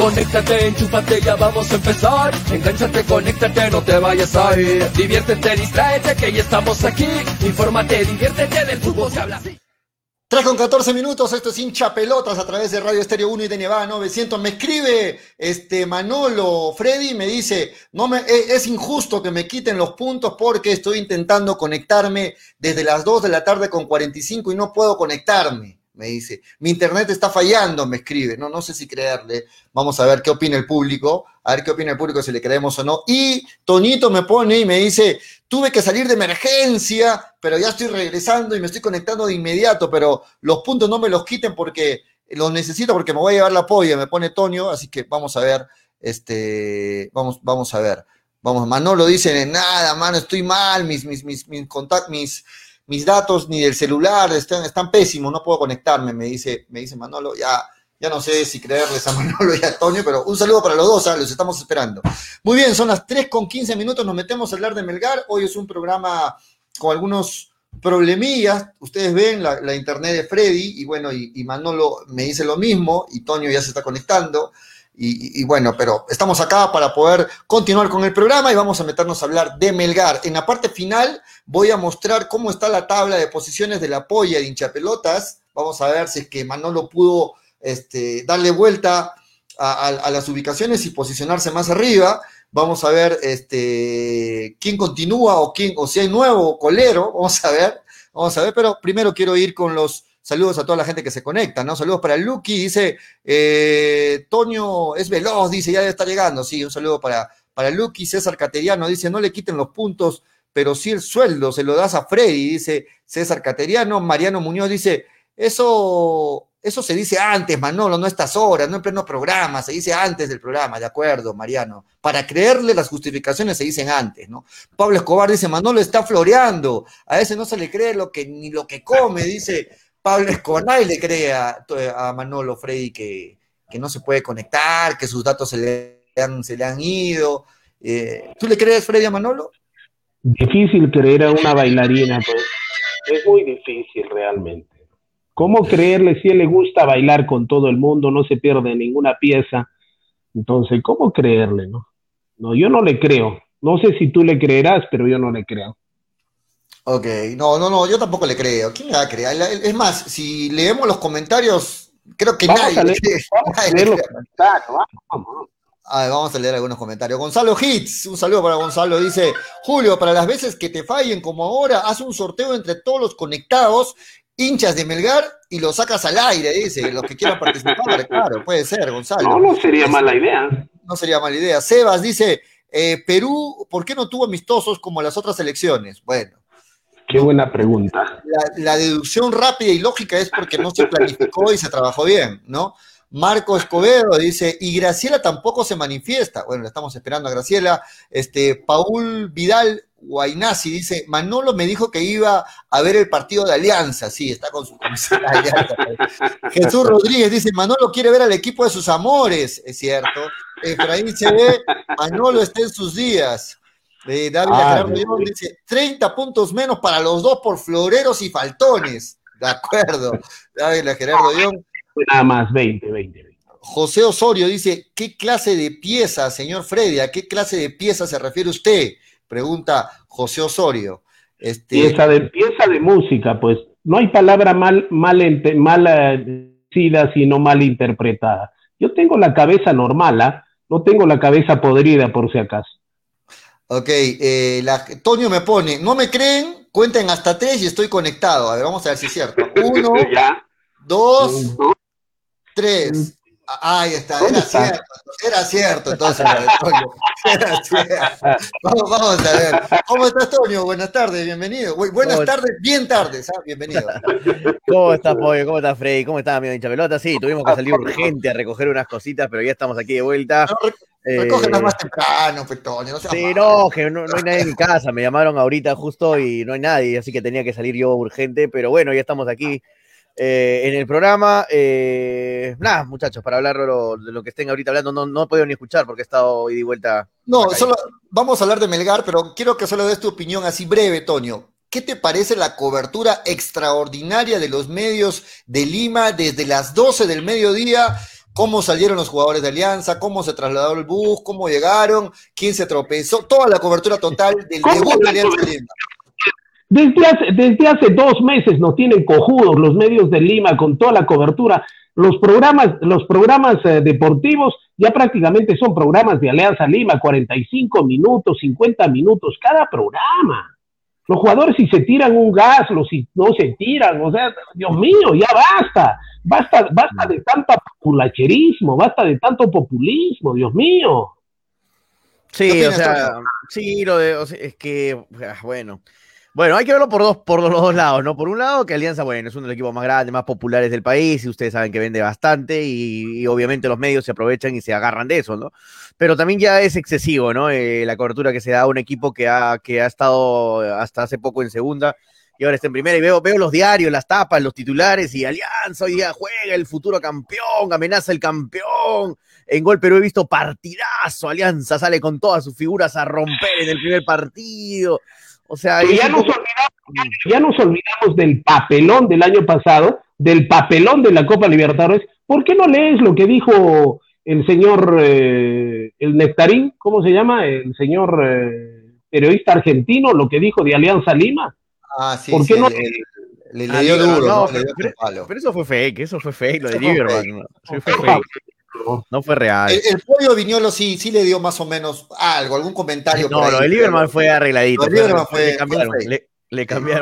Conéctate, enchúfate, ya vamos a empezar. Engánchate, conéctate, no te vayas a ir. Diviértete, distráete, que ya estamos aquí. Infórmate, diviértete, del fútbol se habla así. 3 con 14 minutos, esto es hincha pelotas a través de Radio Estéreo 1 y de Nevada 900. Me escribe este Manolo Freddy, me dice, no me, e, es injusto que me quiten los puntos porque estoy intentando conectarme desde las 2 de la tarde con 45 y no puedo conectarme me dice, mi internet está fallando, me escribe, no, no sé si creerle, vamos a ver qué opina el público, a ver qué opina el público, si le creemos o no. Y Toñito me pone y me dice, tuve que salir de emergencia, pero ya estoy regresando y me estoy conectando de inmediato, pero los puntos no me los quiten porque los necesito porque me voy a llevar la polla, me pone Toño, así que vamos a ver, este, vamos, vamos a ver. Vamos, Manolo dice, nada, mano, estoy mal, mis, mis, mis, mis contactos, mis, mis datos ni del celular están, están pésimos, no puedo conectarme, me dice, me dice Manolo, ya, ya no sé si creerles a Manolo y a Antonio, pero un saludo para los dos, ¿ah? los estamos esperando. Muy bien, son las 3 con 15 minutos, nos metemos a hablar de Melgar, hoy es un programa con algunos problemillas. Ustedes ven la, internet de Freddy y bueno, y, Manolo me dice lo mismo y Toño ya se está conectando. Y, bueno, pero estamos acá para poder continuar con el programa y vamos a meternos a hablar de Melgar. En la parte final voy a mostrar cómo está la tabla de posiciones de la polla de hinchapelotas. Vamos a ver si es que Manolo pudo este, darle vuelta a, las ubicaciones y posicionarse más arriba. Vamos a ver este, quién continúa o, quién, o si hay nuevo colero. Vamos a ver, vamos a ver, pero primero quiero ir con los saludos a toda la gente que se conecta, ¿no? Saludos para Lucky, dice, eh, Toño es veloz, dice, ya debe estar llegando. Sí, un saludo para, para Lucky, César Cateriano, dice, no le quiten los puntos, pero sí el sueldo, se lo das a Freddy, dice César Cateriano. Mariano Muñoz dice, eso eso se dice antes, Manolo, no estas horas, no en pleno programa, se dice antes del programa, de acuerdo, Mariano. Para creerle las justificaciones se dicen antes, ¿no? Pablo Escobar dice, Manolo está floreando, a ese no se le cree lo que, ni lo que come, dice Pablo Escobar, nadie le cree a, Manolo Freddy que, que, no se puede conectar, que sus datos se le han, se le han ido. Eh, ¿Tú le crees, Freddy, a Manolo? Difícil creer a una bailarina, pues. Es muy difícil realmente. ¿Cómo creerle si él le gusta bailar con todo el mundo, no se pierde ninguna pieza? Entonces, ¿cómo creerle, no? No, yo no le creo. No sé si tú le creerás, pero yo no le creo. Ok, no, no, no, yo tampoco le creo. ¿Quién le va a creer? Es más, si leemos los comentarios, creo que nadie, a leer, vamos a leer los comentarios. Vamos, A ver, vamos a leer algunos comentarios. Gonzalo Hits, un saludo para Gonzalo. Dice, Julio, para las veces que te fallen como ahora, haz un sorteo entre todos los conectados hinchas de Melgar y lo sacas al aire, dice, los que quieran participar, claro, puede ser, Gonzalo. No, no sería mala idea. No sería mala idea. Sebas dice, eh, Perú, ¿por qué no tuvo amistosos como las otras elecciones? Bueno. Qué buena pregunta. La, deducción rápida y lógica es porque no se planificó y se trabajó bien, ¿no? Marco Escobedo dice, y Graciela tampoco se manifiesta. Bueno, le estamos esperando a Graciela. Este, Paul Vidal Guainasi dice, Manolo me dijo que iba a ver el partido de Alianza. Sí, está con su Alianza. Jesús Rodríguez dice, Manolo quiere ver al equipo de sus amores. Es cierto. Efraín se ve, Manolo está en sus días. Eh, David ah, dice, 30 puntos menos para los dos por floreros y faltones. De acuerdo. David Gerardo Dion. Nada más, 20, 20. José Osorio dice, ¿qué clase de pieza, señor Freddy? ¿A qué clase de pieza se refiere usted? Pregunta José Osorio. Este... Pieza, de, pieza de música, pues no hay palabra mal, mal, mal decida, sino mal interpretada. Yo tengo la cabeza normal, ¿ah? no tengo la cabeza podrida por si acaso. Ok, eh, la, Toño me pone, no me creen, cuenten hasta tres y estoy conectado. A ver, vamos a ver si es cierto. Uno, dos, tres. Ahí está, era cierto, era cierto entonces Era cierto. Vamos, vamos a ver. ¿Cómo estás, Toño? Buenas tardes, bienvenido. Buenas tardes, bien tardes, ¿ah? bienvenido. ¿Cómo estás, Pollo? ¿Cómo estás, Freddy? ¿Cómo estás, amigo de hincha pelota? Sí, tuvimos que salir urgente a recoger unas cositas, pero ya estamos aquí de vuelta. Recógelas eh, más temprano, Toño. No sí, no, que no, no, hay nadie en mi casa. Me llamaron ahorita justo y no hay nadie, así que tenía que salir yo urgente, pero bueno, ya estamos aquí eh, en el programa. Eh, nada, muchachos, para hablar de lo, que estén ahorita hablando, no, no he podido ni escuchar porque he estado ida y vuelta. No, solo vamos a hablar de Melgar, pero quiero que solo des tu opinión así breve, Toño. ¿Qué te parece la cobertura extraordinaria de los medios de Lima desde las 12 del mediodía? ¿Cómo salieron los jugadores de Alianza? ¿Cómo se trasladó el bus? ¿Cómo llegaron? ¿Quién se tropezó? Toda la cobertura total del debut de Alianza Lima. Desde hace, desde hace dos meses nos tienen cojudos los medios de Lima con toda la cobertura. Los programas, los programas eh, deportivos ya prácticamente son programas de Alianza Lima, 45 minutos, 50 minutos cada programa. Los jugadores si se tiran un gas, los si no se tiran, o sea, Dios mío, ya basta. Basta, basta de tanto populacherismo, basta de tanto populismo, Dios mío. Sí, o sea, sí, lo de, es que, ah, bueno, bueno, hay que verlo por, dos, por los dos lados, ¿no? Por un lado, que Alianza, bueno, es uno de los equipos más grandes, más populares del país, y ustedes saben que vende bastante, y, obviamente los medios se aprovechan y se agarran de eso, ¿no? Pero también ya es excesivo, ¿no? Eh, la cobertura que se da a un equipo que ha, que ha estado hasta hace poco en segunda y ahora está en primera, y veo, veo los diarios, las tapas, los titulares, y Alianza hoy día juega el futuro campeón, amenaza el campeón. En gol Perú he visto partidazo, Alianza sale con todas sus figuras a romper en el primer partido. O sea, ya nos olvidamos ya nos olvidamos del papelón del año pasado, del papelón de la Copa Libertadores. ¿Por qué no lees lo que dijo el señor, eh, el Nectarín, ¿cómo se llama? El señor eh, periodista argentino, lo que dijo de Alianza Lima. Ah, sí, ¿Por qué no? le, dio duro, pero, eso fue fake, eso fue fake, lo de Lieberman. Fue fake. No fue real. El, pollo Viñolo sí, sí le dio más o menos algo, algún comentario. No, lo de Lieberman fue arregladito. fue, le cambiaron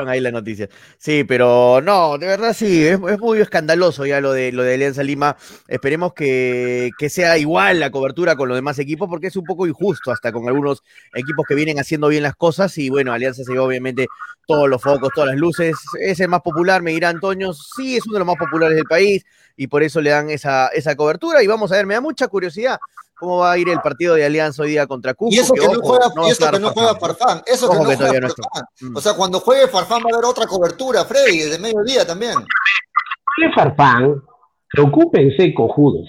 ahí la noticia. Sí, pero no, de verdad sí, es, muy escandaloso ya lo de lo de Alianza Lima. Esperemos que, que, sea igual la cobertura con los demás equipos, porque es un poco injusto hasta con algunos equipos que vienen haciendo bien las cosas. Y bueno, Alianza se lleva obviamente todos los focos, todas las luces. Es el más popular, me dirá Antonio. Sí, es uno de los más populares del país y por eso le dan esa, esa cobertura. Y vamos a ver, me da mucha curiosidad cómo va a ir el partido de Alianza hoy día contra Cusco. Y eso que, no juega, y eso que no juega Farfán. Eso que no juega Farfán. Mm. O sea, cuando juegue Farfán va a haber otra cobertura, Freddy, desde mediodía también. Juegue Farfán, preocúpense, cojudos.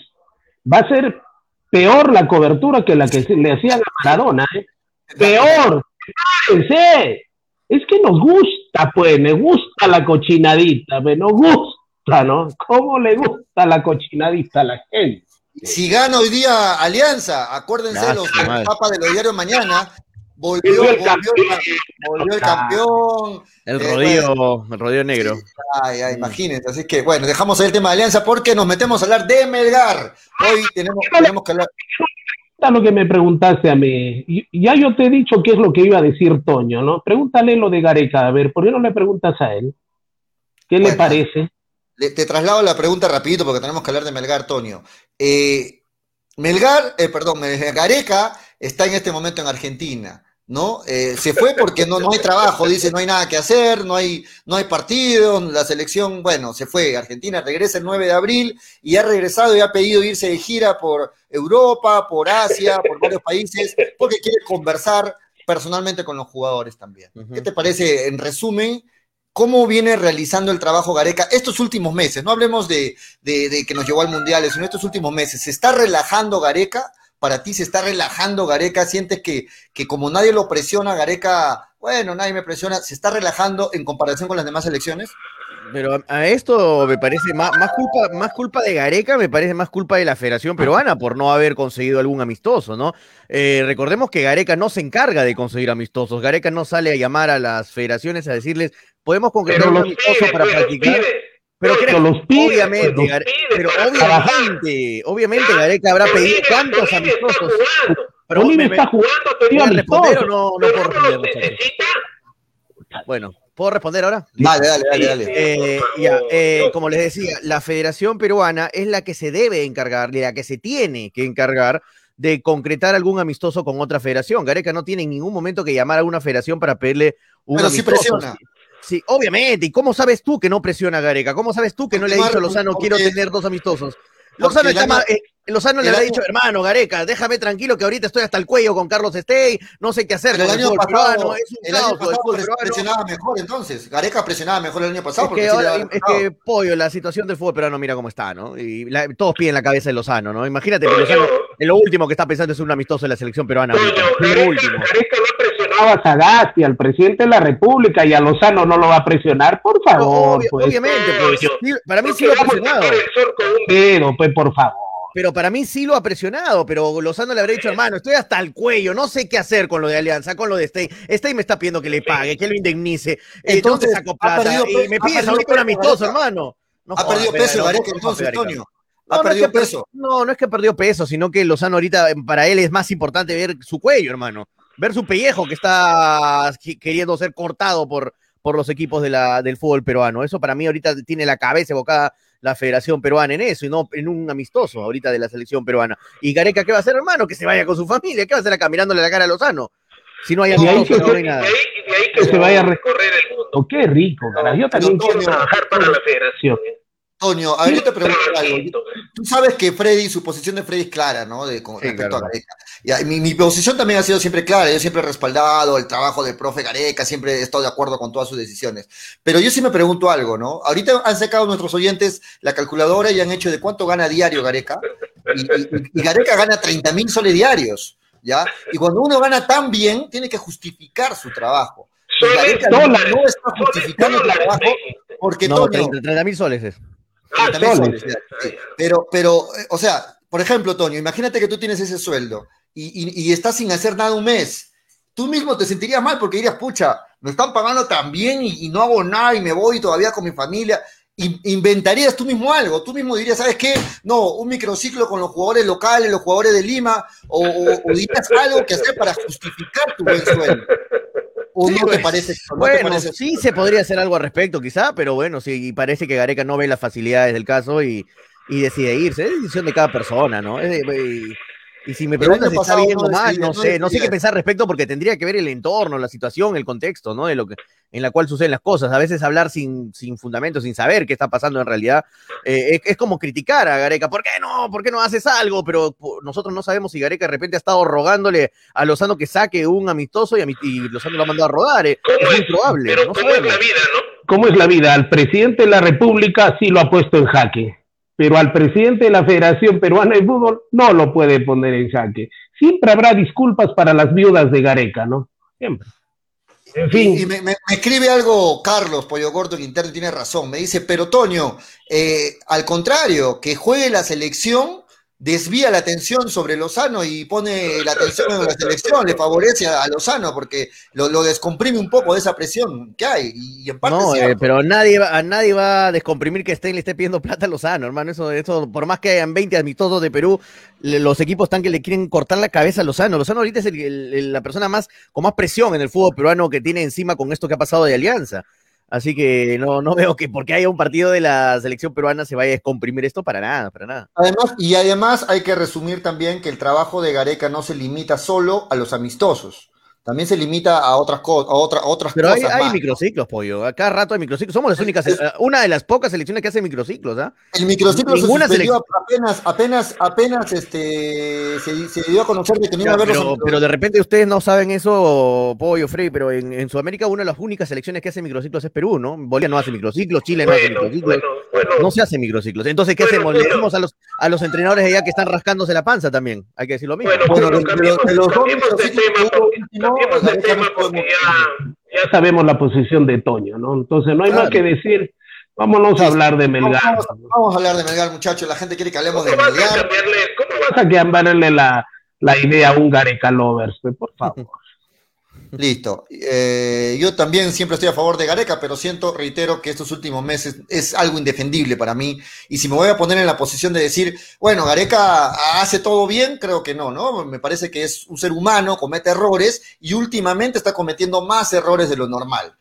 Va a ser peor la cobertura que la que le hacían a Maradona. ¿eh? Peor. Prepárense. Es que nos gusta, pues, me gusta la cochinadita, me nos gusta, ¿no? ¿Cómo le gusta la cochinadita a la gente? Si gana hoy día Alianza, acuérdense los papas de los diarios mañana, volvió, el, campeón, el eh, rodillo, el rodillo negro. Ay, ay, imagínense. Así que bueno, dejamos ahí el tema de Alianza porque nos metemos a hablar de Melgar. Hoy tenemos, tenemos que hablar. Lo que me preguntaste a mí, ya yo te he dicho qué es lo que iba a decir Toño, ¿no? Pregúntale lo de Gareca, a ver, ¿por qué no le preguntas a él? ¿Qué le parece? Te traslado la pregunta rapidito porque tenemos que hablar de Melgar, Tonio. Eh, Melgar, eh, perdón, Gareca está en este momento en Argentina, ¿no? Eh, se fue porque no, no hay trabajo, dice, no hay nada que hacer, no hay, no hay partidos, la selección, bueno, se fue. Argentina regresa el 9 de abril y ha regresado y ha pedido irse de gira por Europa, por Asia, por varios países, porque quiere conversar personalmente con los jugadores también. ¿Qué te parece, en resumen, cómo viene realizando el trabajo Gareca estos últimos meses. No hablemos de, que nos llevó al Mundial, sino estos últimos meses. ¿Se está relajando Gareca? Para ti se está relajando Gareca, sientes que, que como nadie lo presiona, Gareca, bueno, nadie me presiona, se está relajando en comparación con las demás elecciones? Pero a, esto me parece más, más, culpa, más culpa de Gareca, me parece más culpa de la Federación Peruana por no haber conseguido algún amistoso, ¿no? Eh, recordemos que Gareca no se encarga de conseguir amistosos. Gareca no sale a llamar a las federaciones a decirles, podemos concretar un amistoso para practicar. Pero, los obviamente, pero obviamente, obviamente Gareca habrá pedido cuántos amistosos. Pero me, está jugando, responder o no, no puedo responder? Bueno, ¿Puedo responder ahora? Dale, dale, dale. dale. Eh, ya, eh, como les decía, la Federación Peruana es la que se debe encargar, la que se tiene que encargar de concretar algún amistoso con otra federación. Gareca no tiene en ningún momento que llamar a una federación para pedirle un Pero amistoso. Sí presiona. Sí, obviamente. ¿Y cómo sabes tú que no presiona Gareca? ¿Cómo sabes tú que no le ha dicho a Lozano quiero tener dos amistosos? Lozano, está eh, Lozano le ha dicho, hermano, Gareca, déjame tranquilo que ahorita estoy hasta el cuello con Carlos Estey, no sé qué hacer. el, año pasado, el año pasado presionaba mejor entonces. Gareca presionaba mejor el año pasado. Es que, pollo, la situación del fútbol peruano, mira cómo está, ¿no? Y todos piden la cabeza de Lozano, ¿no? Imagínate que Lozano, en lo último que está pensando es un amistoso en la selección peruana. Gareca, último. Gareca no a Sagasti, al presidente de la República, y a Lozano no lo va a presionar, por favor. pues. Obviamente, pues, para mí sí lo ha presionado. Pero, pues, por favor. Pero para mí sí lo ha presionado, pero Lozano le habría dicho, hermano, estoy hasta el cuello, no sé qué hacer con lo de Alianza, con lo de Stay. Stay me está pidiendo que le pague, que lo indemnice. Eh, entonces, saco plata y me pides ahorita un amistoso, hermano. ha perdido peso Gareca entonces, Antonio. Ha perdido peso. No, no es que ha perdido peso, sino que Lozano ahorita para él es más importante ver su cuello, hermano. Ver su pellejo que está queriendo ser cortado por, por los equipos de la, del fútbol peruano. Eso para mí ahorita tiene la cabeza evocada la Federación Peruana en eso y no en un amistoso ahorita de la selección peruana. ¿Y Gareca qué va a hacer, hermano? Que se vaya con su familia. ¿Qué va a hacer acá mirándole la cara a Lozano? Si no hay amistoso, no hay nada. Y ahí, que se vaya a recorrer el mundo. Qué rico, cara. Yo también quiero trabajar para la Federación. Toño, a ver, yo te pregunto algo. Tú sabes que Freddy, su posición de Freddy es clara, ¿no? De, con respecto a Gareca. Y, mi, mi, posición también ha sido siempre clara. Yo siempre he respaldado el trabajo del profe Gareca, siempre he estado de acuerdo con todas sus decisiones. Pero yo sí me pregunto algo, ¿no? Ahorita han sacado nuestros oyentes la calculadora y han hecho de cuánto gana diario Gareca. Y, y Gareca gana 30 mil soles diarios, ¿ya? Y cuando uno gana tan bien, tiene que justificar su trabajo. no está justificando el trabajo porque no, 30 mil soles es. Ah, soles, Pero, pero, eh, o sea, por ejemplo, Toño, imagínate que tú tienes ese sueldo y, y, estás sin hacer nada un mes. Tú mismo te sentirías mal porque dirías, pucha, me están pagando tan bien y, y no hago nada y me voy todavía con mi familia inventarías tú mismo algo, tú mismo dirías, ¿sabes qué? No, un microciclo con los jugadores locales, los jugadores de Lima, o, dirías algo que hacer para justificar tu buen sueldo. ¿O no te pues, parece? bueno, sí se podría hacer algo al respecto, quizá, pero bueno, sí, parece que Gareca no ve las facilidades del caso y, decide irse. Es decisión de cada persona, ¿no? y si me preguntas si está bien o mal, no sé, no sé qué pensar al respecto porque tendría que ver el entorno, la situación, el contexto, ¿no? De lo que, en la cual suceden las cosas. A veces hablar sin, sin fundamento, sin saber qué está pasando en realidad, eh, es, como criticar a Gareca. ¿Por qué no? ¿Por qué no haces algo? Pero nosotros no sabemos si Gareca de repente ha estado rogándole a Lozano que saque un amistoso y, y Lozano lo ha mandado a rodar. Eh. Es, muy probable. Pero ¿cómo es la vida, no? ¿Cómo es la vida? Al presidente de la República sí lo ha puesto en jaque, pero al presidente de la Federación Peruana de Fútbol no lo puede poner en jaque. Siempre habrá disculpas para las viudas de Gareca, ¿no? Siempre. Y, me, escribe algo Carlos Pollo Corto, el interno tiene razón. Me dice, pero Toño, eh, al contrario, que juegue la selección desvía la atención sobre Lozano y pone la atención en la selección, le favorece a, Lozano porque lo, descomprime un poco de esa presión que hay. Y en parte no, eh, pero nadie a nadie va a descomprimir que Stein le esté pidiendo plata a Lozano, hermano. Eso, eso, por más que hayan 20 amistosos de Perú, los equipos están que le quieren cortar la cabeza a Lozano. Lozano ahorita es la persona más con más presión en el fútbol peruano que tiene encima con esto que ha pasado de Alianza. Así que no, no veo que porque haya un partido de la selección peruana se vaya a descomprimir esto para nada, para nada. Además, y además hay que resumir también que el trabajo de Gareca no se limita solo a los amistosos también se limita a otras, cosas, a otra, otras Pero cosas. Pero hay, microciclos, pollo. A cada rato hay microciclos. Somos las únicas, una de las pocas selecciones que hace microciclos, ¿ah? El microciclo Ninguna se suspendió apenas, apenas, apenas este, se, dio a conocer que tenía que pero, pero de repente ustedes no saben eso, pollo, Frey, pero en, Sudamérica una de las únicas selecciones que hace microciclos es Perú, ¿no? Bolivia no hace microciclos, Chile no hace microciclos. no se hace microciclos. Entonces, ¿qué hacemos? Le decimos a los, a los entrenadores allá que están rascándose la panza también. Hay que decir lo mismo. Bueno, pero, tema, ya, sabemos la posición de Toño, ¿no? Entonces no hay más que decir. Vámonos a hablar de Melgar. Vamos, a hablar de Melgar, muchachos. La gente quiere que hablemos de Melgar. ¿Cómo vas a cambiarle la, la idea a un Gareca Lovers? Por favor. Listo. Eh, yo también siempre estoy a favor de Gareca, pero siento, reitero, que estos últimos meses es algo indefendible para mí. Y si me voy a poner en la posición de decir, bueno, Gareca hace todo bien, creo que no, ¿no? Me parece que es un ser humano, comete errores y últimamente está cometiendo más errores de lo normal.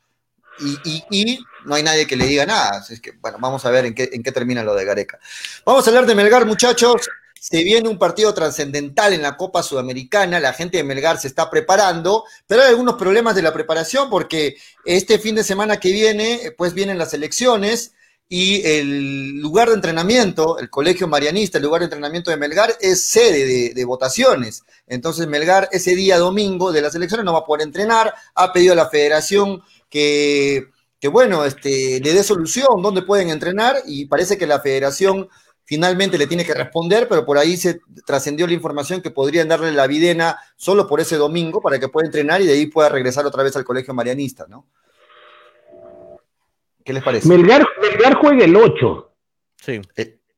Y, y, no hay nadie que le diga nada. Así es que, bueno, vamos a ver en qué, en qué termina lo de Gareca. Vamos a hablar de Melgar, muchachos. Se viene un partido trascendental en la Copa Sudamericana, la gente de Melgar se está preparando, pero hay algunos problemas de la preparación porque este fin de semana que viene, pues vienen las elecciones y el lugar de entrenamiento, el Colegio Marianista, el lugar de entrenamiento de Melgar, es sede de, votaciones. Entonces Melgar ese día domingo de las elecciones no va a poder entrenar, ha pedido a la federación que, que bueno, este, le dé solución dónde pueden entrenar y parece que la federación finalmente le tiene que responder, pero por ahí se trascendió la información que podrían darle la videna solo por ese domingo para que pueda entrenar y de ahí pueda regresar otra vez al colegio marianista, ¿no? ¿Qué les parece? Melgar, juega el 8. Sí.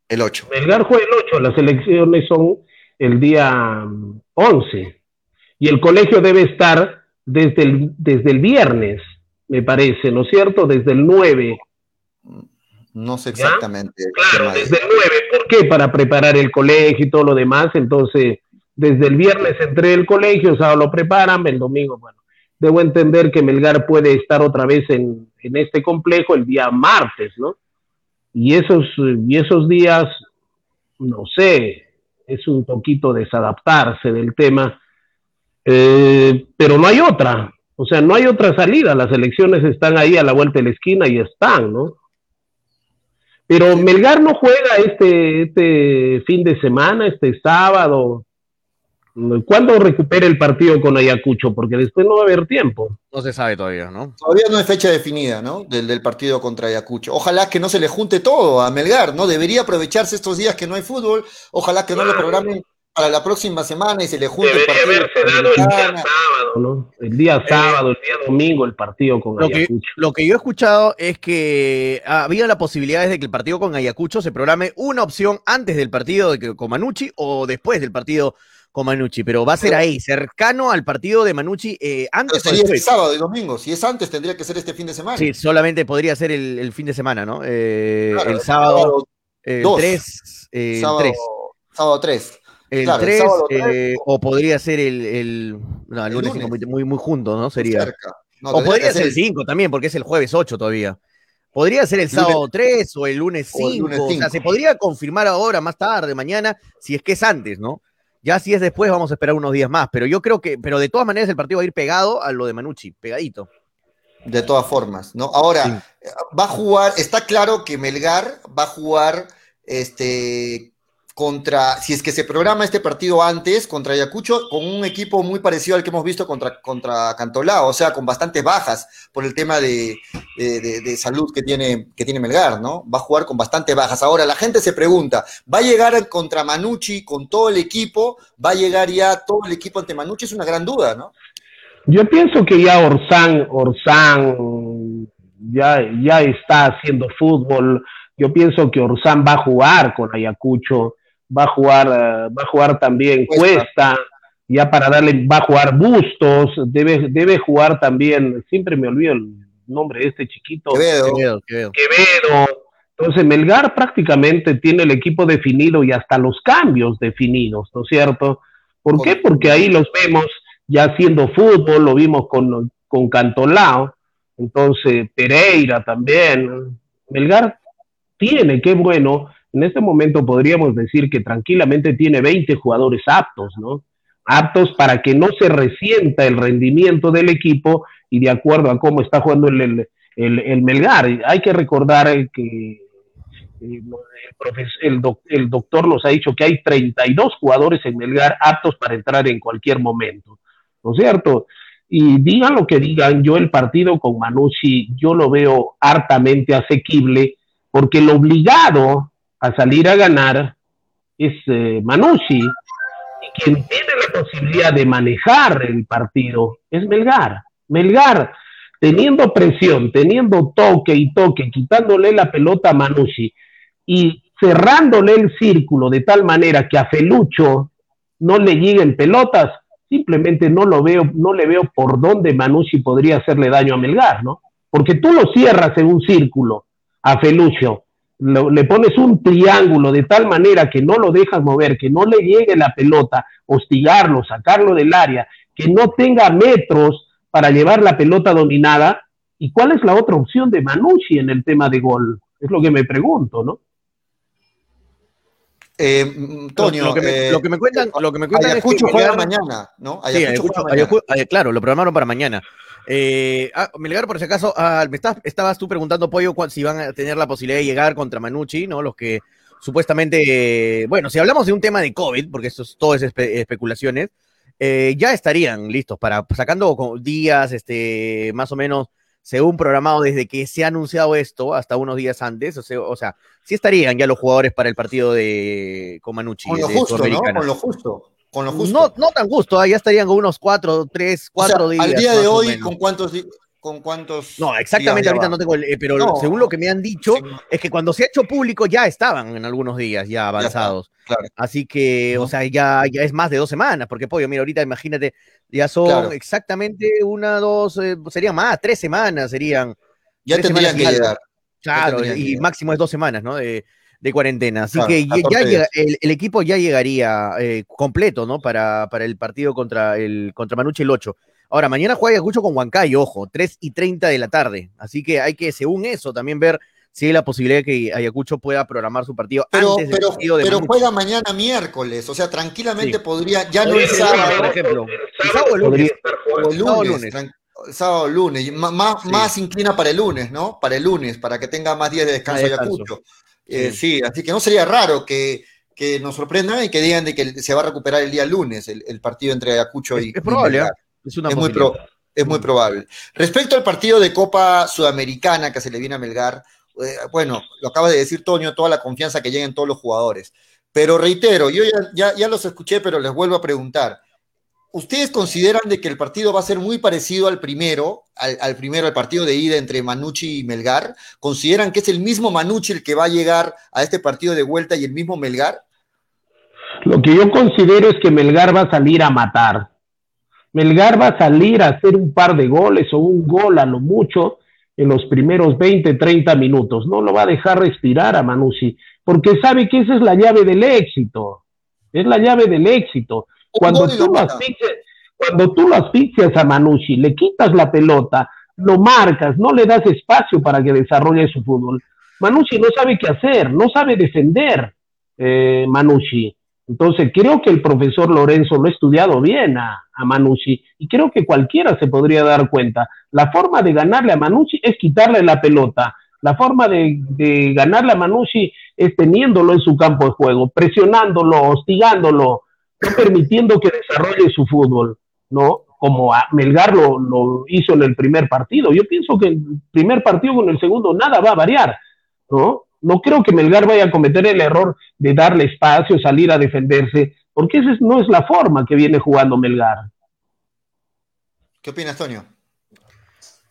El, 8. Melgar juega el 8, las elecciones son el día 11 y el colegio debe estar desde el, desde el viernes, me parece, ¿no es cierto? Desde el 9 no sé exactamente. Claro, desde el 9. ¿Por qué? Para preparar el colegio y todo lo demás. Entonces, desde el viernes entré el colegio, o sea, lo preparan, el domingo, bueno. Debo entender que Melgar puede estar otra vez en, este complejo el día martes, ¿no? Y esos, y esos días, no sé, es un poquito desadaptarse del tema, eh, pero no hay otra, o sea, no hay otra salida, las elecciones están ahí a la vuelta de la esquina y están, ¿no? Pero Melgar no juega este, este fin de semana, este sábado. ¿Cuándo recupera el partido con Ayacucho? Porque después no va a haber tiempo. No se sabe todavía, ¿no? Todavía no hay fecha definida, ¿no? Del, del, partido contra Ayacucho. Ojalá que no se le junte todo a Melgar, ¿no? Debería aprovecharse estos días que no hay fútbol. Ojalá que no lo programen para la próxima semana y se le junta el partido. el día sábado, ¿no? El día eh, sábado, el día domingo, el partido con lo Ayacucho. Que, lo que yo he escuchado es que había la posibilidad de que el partido con Ayacucho se programe una opción antes del partido de, con Manucci o después del partido con Manucci, pero va a ser ahí, cercano al partido de Manucci eh, antes sería el sábado y domingo. Si es antes, tendría que ser este fin de semana. Sí, solamente podría ser el, fin de semana, ¿no? Eh, el sábado 3. Eh, sábado, 3. El 3, o podría ser el, el, no, el, lunes, muy, muy, juntos, ¿no? Sería. o podría ser el 5 también, porque es el jueves 8 todavía. Podría ser el sábado 3 o el lunes 5. O, o sea, se podría confirmar ahora, más tarde, mañana, si es que es antes, ¿no? Ya si es después, vamos a esperar unos días más. Pero yo creo que, pero de todas maneras, el partido va a ir pegado a lo de Manucci, pegadito. De todas formas, ¿no? Ahora, va a jugar, está claro que Melgar va a jugar este, contra, si es que se programa este partido antes, contra Ayacucho, con un equipo muy parecido al que hemos visto contra, contra Cantolao, o sea, con bastantes bajas por el tema de, salud que tiene, que tiene Melgar, ¿no? Va a jugar con bastantes bajas. Ahora, la gente se pregunta, ¿va a llegar contra Manucci con todo el equipo? ¿Va a llegar ya todo el equipo ante Manucci? Es una gran duda, ¿no? Yo pienso que ya Orsán, Orsán ya, ya está haciendo fútbol. Yo pienso que Orsán va a jugar con Ayacucho va a jugar, eh, va a jugar también Cuesta. ya para darle, va a jugar Bustos, debe, debe jugar también, siempre me olvido el nombre de este chiquito. Quevedo. Quevedo, Entonces Melgar prácticamente tiene el equipo definido y hasta los cambios definidos, ¿no es cierto? ¿Por qué? Porque ahí los vemos ya haciendo fútbol, lo vimos con, con Cantolao, entonces Pereira también. Melgar tiene, qué bueno, en este momento podríamos decir que tranquilamente tiene 20 jugadores aptos, ¿no? Aptos para que no se resienta el rendimiento del equipo y de acuerdo a cómo está jugando el, el, Melgar. Hay que recordar que eh, el, el, doctor nos ha dicho que hay 32 jugadores en Melgar aptos para entrar en cualquier momento, ¿no es cierto? Y digan lo que digan, yo el partido con Manucci, yo lo veo hartamente asequible, porque el obligado a salir a ganar es eh, Manucci, y quien tiene la posibilidad de manejar el partido es Melgar. Melgar, teniendo presión, teniendo toque y toque, quitándole la pelota a Manucci y cerrándole el círculo de tal manera que a Felucho no le lleguen pelotas, simplemente no lo veo, no le veo por dónde Manucci podría hacerle daño a Melgar, ¿no? Porque tú lo cierras en un círculo a Felucho le pones un triángulo de tal manera que no lo dejas mover, que no le llegue la pelota, hostigarlo, sacarlo del área, que no tenga metros para llevar la pelota dominada. ¿Y cuál es la otra opción de Manucci en el tema de gol? Es lo que me pregunto, ¿no? Eh, Toño, lo, que me, cuentan, lo que me cuentan es que juega mañana, ¿no? sí, mañana. claro, lo programaron para mañana. Eh, ah, Melgar, por si acaso, ah, me estabas tú preguntando, Pollo, si van a tener la posibilidad de llegar contra Manucci, ¿no? Los que supuestamente, bueno, si hablamos de un tema de COVID, porque esto es todo es especulaciones, eh, ya estarían listos para sacando días, este, más o menos según programado desde que se ha anunciado esto hasta unos días antes, o sea, o sea sí estarían ya los jugadores para el partido de Comanucci. Con lo justo, ¿no? Con lo justo. Con lo justo. No, no tan justo, ¿eh? ya estarían con unos cuatro, tres, cuatro días. Al día de hoy, ¿con cuántos, con cuántos. No, exactamente ahorita no tengo el, pero según lo que me han dicho, es que cuando se ha hecho público ya estaban en algunos días ya avanzados. Así que, o sea, ya, ya es más de dos semanas, porque pollo, mira, ahorita imagínate, ya son exactamente una, dos, eh, serían más, tres semanas serían. Ya tendrían que llegar. Claro, y máximo es dos semanas, ¿no? De, de cuarentena. Así que ya llega, el, equipo ya llegaría eh, completo, ¿no? Para, para el partido contra el contra Manucci el 8. Ahora, mañana juega Ayacucho con Huancayo, ojo, 3 y 30 de la tarde. Así que hay que, según eso, también ver si hay la posibilidad de que Ayacucho pueda programar su partido pero, antes pero, partido de Pero juega mañana miércoles, o sea, tranquilamente podría, ya no es sábado. Por ejemplo. El sábado o lunes. O el lunes. Sábado lunes. Más, más inclina para el lunes, ¿no? Para el lunes, para que tenga más días de descanso, Ayacucho. Eh, sí. así que no sería raro que, que nos sorprendan y que digan de que se va a recuperar el día lunes el, partido entre Ayacucho y. Es probable, ¿eh? es, muy es muy probable. Respecto al partido de Copa Sudamericana que se le viene a Melgar, eh, bueno, lo acaba de decir Toño, toda la confianza que llega en todos los jugadores. Pero reitero, yo ya, ya, los escuché, pero les vuelvo a preguntar. ¿Ustedes consideran de que el partido va a ser muy parecido al primero, al, primero, al partido de ida entre Manucci y Melgar? ¿Consideran que es el mismo Manucci el que va a llegar a este partido de vuelta y el mismo Melgar? Lo que yo considero es que Melgar va a salir a matar. Melgar va a salir a hacer un par de goles o un gol a lo mucho en los primeros 20, 30 minutos. No lo va a dejar respirar a Manucci, porque sabe que esa es la llave del éxito. Es la llave del éxito. Cuando tú, lo asfixias, cuando tú asfixias a Manucci, le quitas la pelota, lo marcas, no le das espacio para que desarrolle su fútbol. Manucci no sabe qué hacer, no sabe defender, eh, Manucci. Entonces, creo que el profesor Lorenzo lo ha estudiado bien a, a, Manucci y creo que cualquiera se podría dar cuenta. La forma de ganarle a Manucci es quitarle la pelota. La forma de, de ganarle a Manucci es teniéndolo en su campo de juego, presionándolo, hostigándolo, no permitiendo que desarrolle su fútbol, ¿no? Como Melgar lo, hizo en el primer partido. Yo pienso que el primer partido con el segundo nada va a variar, ¿no? No creo que Melgar vaya a cometer el error de darle espacio, salir a defenderse, porque esa no es la forma que viene jugando Melgar. ¿Qué opinas, Toño?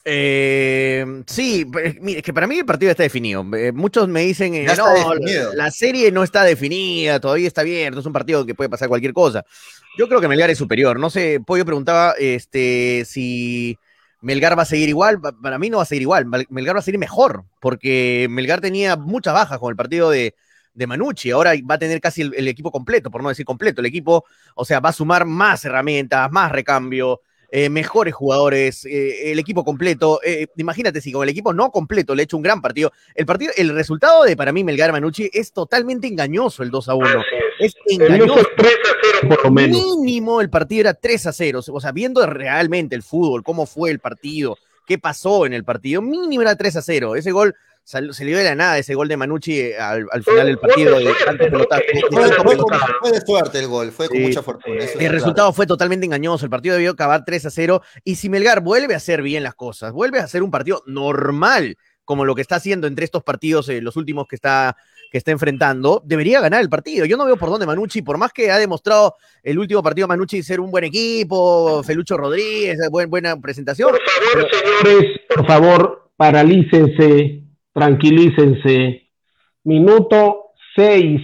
Eh, sí, mire, que para mí el partido está definido. Eh, muchos me dicen, eh, no, la, serie no está definida, todavía está abierto, es un partido que puede pasar cualquier cosa. Yo creo que Melgar es superior. No sé, Pollo preguntaba este, si Melgar va a seguir igual, para mí no va a seguir igual, Melgar va a seguir mejor, porque Melgar tenía muchas bajas con el partido de, de Manucci, ahora va a tener casi el, equipo completo, por no decir completo, el equipo, o sea, va a sumar más herramientas, más recambio, eh, mejores jugadores, eh, el equipo completo. Eh, imagínate si con el equipo no completo le he hecho un gran partido. El partido, el resultado de para mí Melgar Manucci es totalmente engañoso el 2 a 1. Es engañoso. 3 a 0 por lo menos. Mínimo el partido era 3 a 0. O sea, viendo realmente el fútbol, cómo fue el partido, qué pasó en el partido, mínimo era 3 a 0. Ese gol se le dio de la nada ese gol de Manucci eh, al, final del partido. De fue, de suerte el gol, fue con mucha fortuna. El resultado fue totalmente engañoso. El partido debió acabar 3 a 0. Y si Melgar vuelve a hacer bien las cosas, vuelve a hacer un partido normal, como lo que está haciendo entre estos partidos, eh, los últimos que está, que está enfrentando, debería ganar el partido. Yo no veo por dónde Manucci, por más que ha demostrado el último partido Manucci ser un buen equipo, Felucho Rodríguez, buena presentación. Por favor, señores, por favor, paralícense tranquilícense. Minuto 6